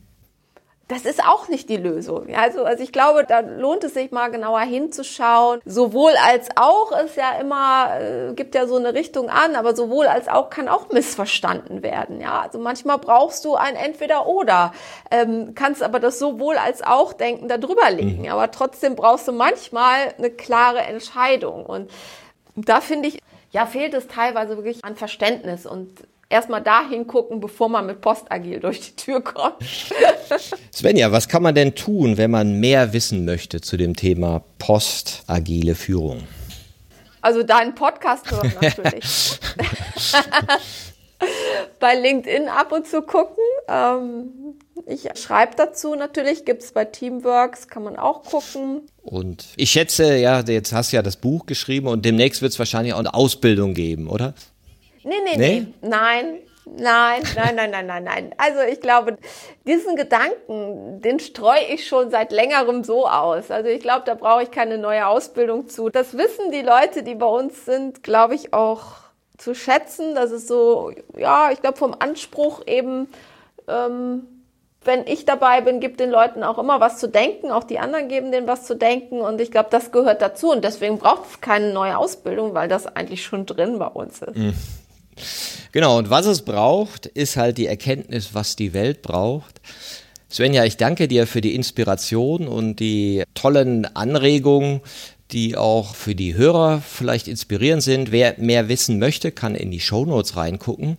S1: das ist auch nicht die Lösung. Also, also ich glaube, da lohnt es sich mal genauer hinzuschauen. Sowohl als auch ist ja immer, äh, gibt ja so eine Richtung an, aber sowohl als auch kann auch missverstanden werden. Ja, also manchmal brauchst du ein Entweder-Oder, ähm, kannst aber das sowohl als auch denken da drüber liegen. Mhm. Aber trotzdem brauchst du manchmal eine klare Entscheidung. Und da finde ich, ja, fehlt es teilweise wirklich an Verständnis und erstmal dahin gucken, bevor man mit Postagil durch die Tür kommt.
S3: Svenja, was kann man denn tun, wenn man mehr wissen möchte zu dem Thema postagile Führung?
S1: Also deinen Podcast hören natürlich. bei LinkedIn ab und zu gucken. Ähm, ich schreibe dazu natürlich, gibt es bei Teamworks, kann man auch gucken.
S3: Und ich schätze, ja, jetzt hast du ja das Buch geschrieben und demnächst wird es wahrscheinlich auch eine Ausbildung geben, oder?
S1: Nee, nee, nee, nee. Nein, Nein, nein, nein, nein, nein, nein. Also ich glaube, diesen Gedanken, den streue ich schon seit längerem so aus. Also ich glaube, da brauche ich keine neue Ausbildung zu. Das wissen die Leute, die bei uns sind, glaube ich, auch zu schätzen. Das ist so, ja, ich glaube, vom Anspruch eben, ähm, wenn ich dabei bin, gibt den Leuten auch immer was zu denken. Auch die anderen geben denen was zu denken. Und ich glaube, das gehört dazu. Und deswegen braucht es keine neue Ausbildung, weil das eigentlich schon drin bei uns ist. Mhm.
S3: Genau, und was es braucht, ist halt die Erkenntnis, was die Welt braucht. Svenja, ich danke dir für die Inspiration und die tollen Anregungen, die auch für die Hörer vielleicht inspirierend sind. Wer mehr wissen möchte, kann in die Shownotes reingucken.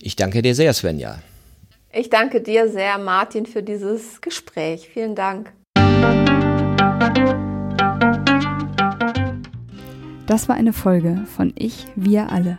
S3: Ich danke dir sehr, Svenja.
S1: Ich danke dir sehr, Martin, für dieses Gespräch. Vielen Dank.
S2: Das war eine Folge von Ich, wir alle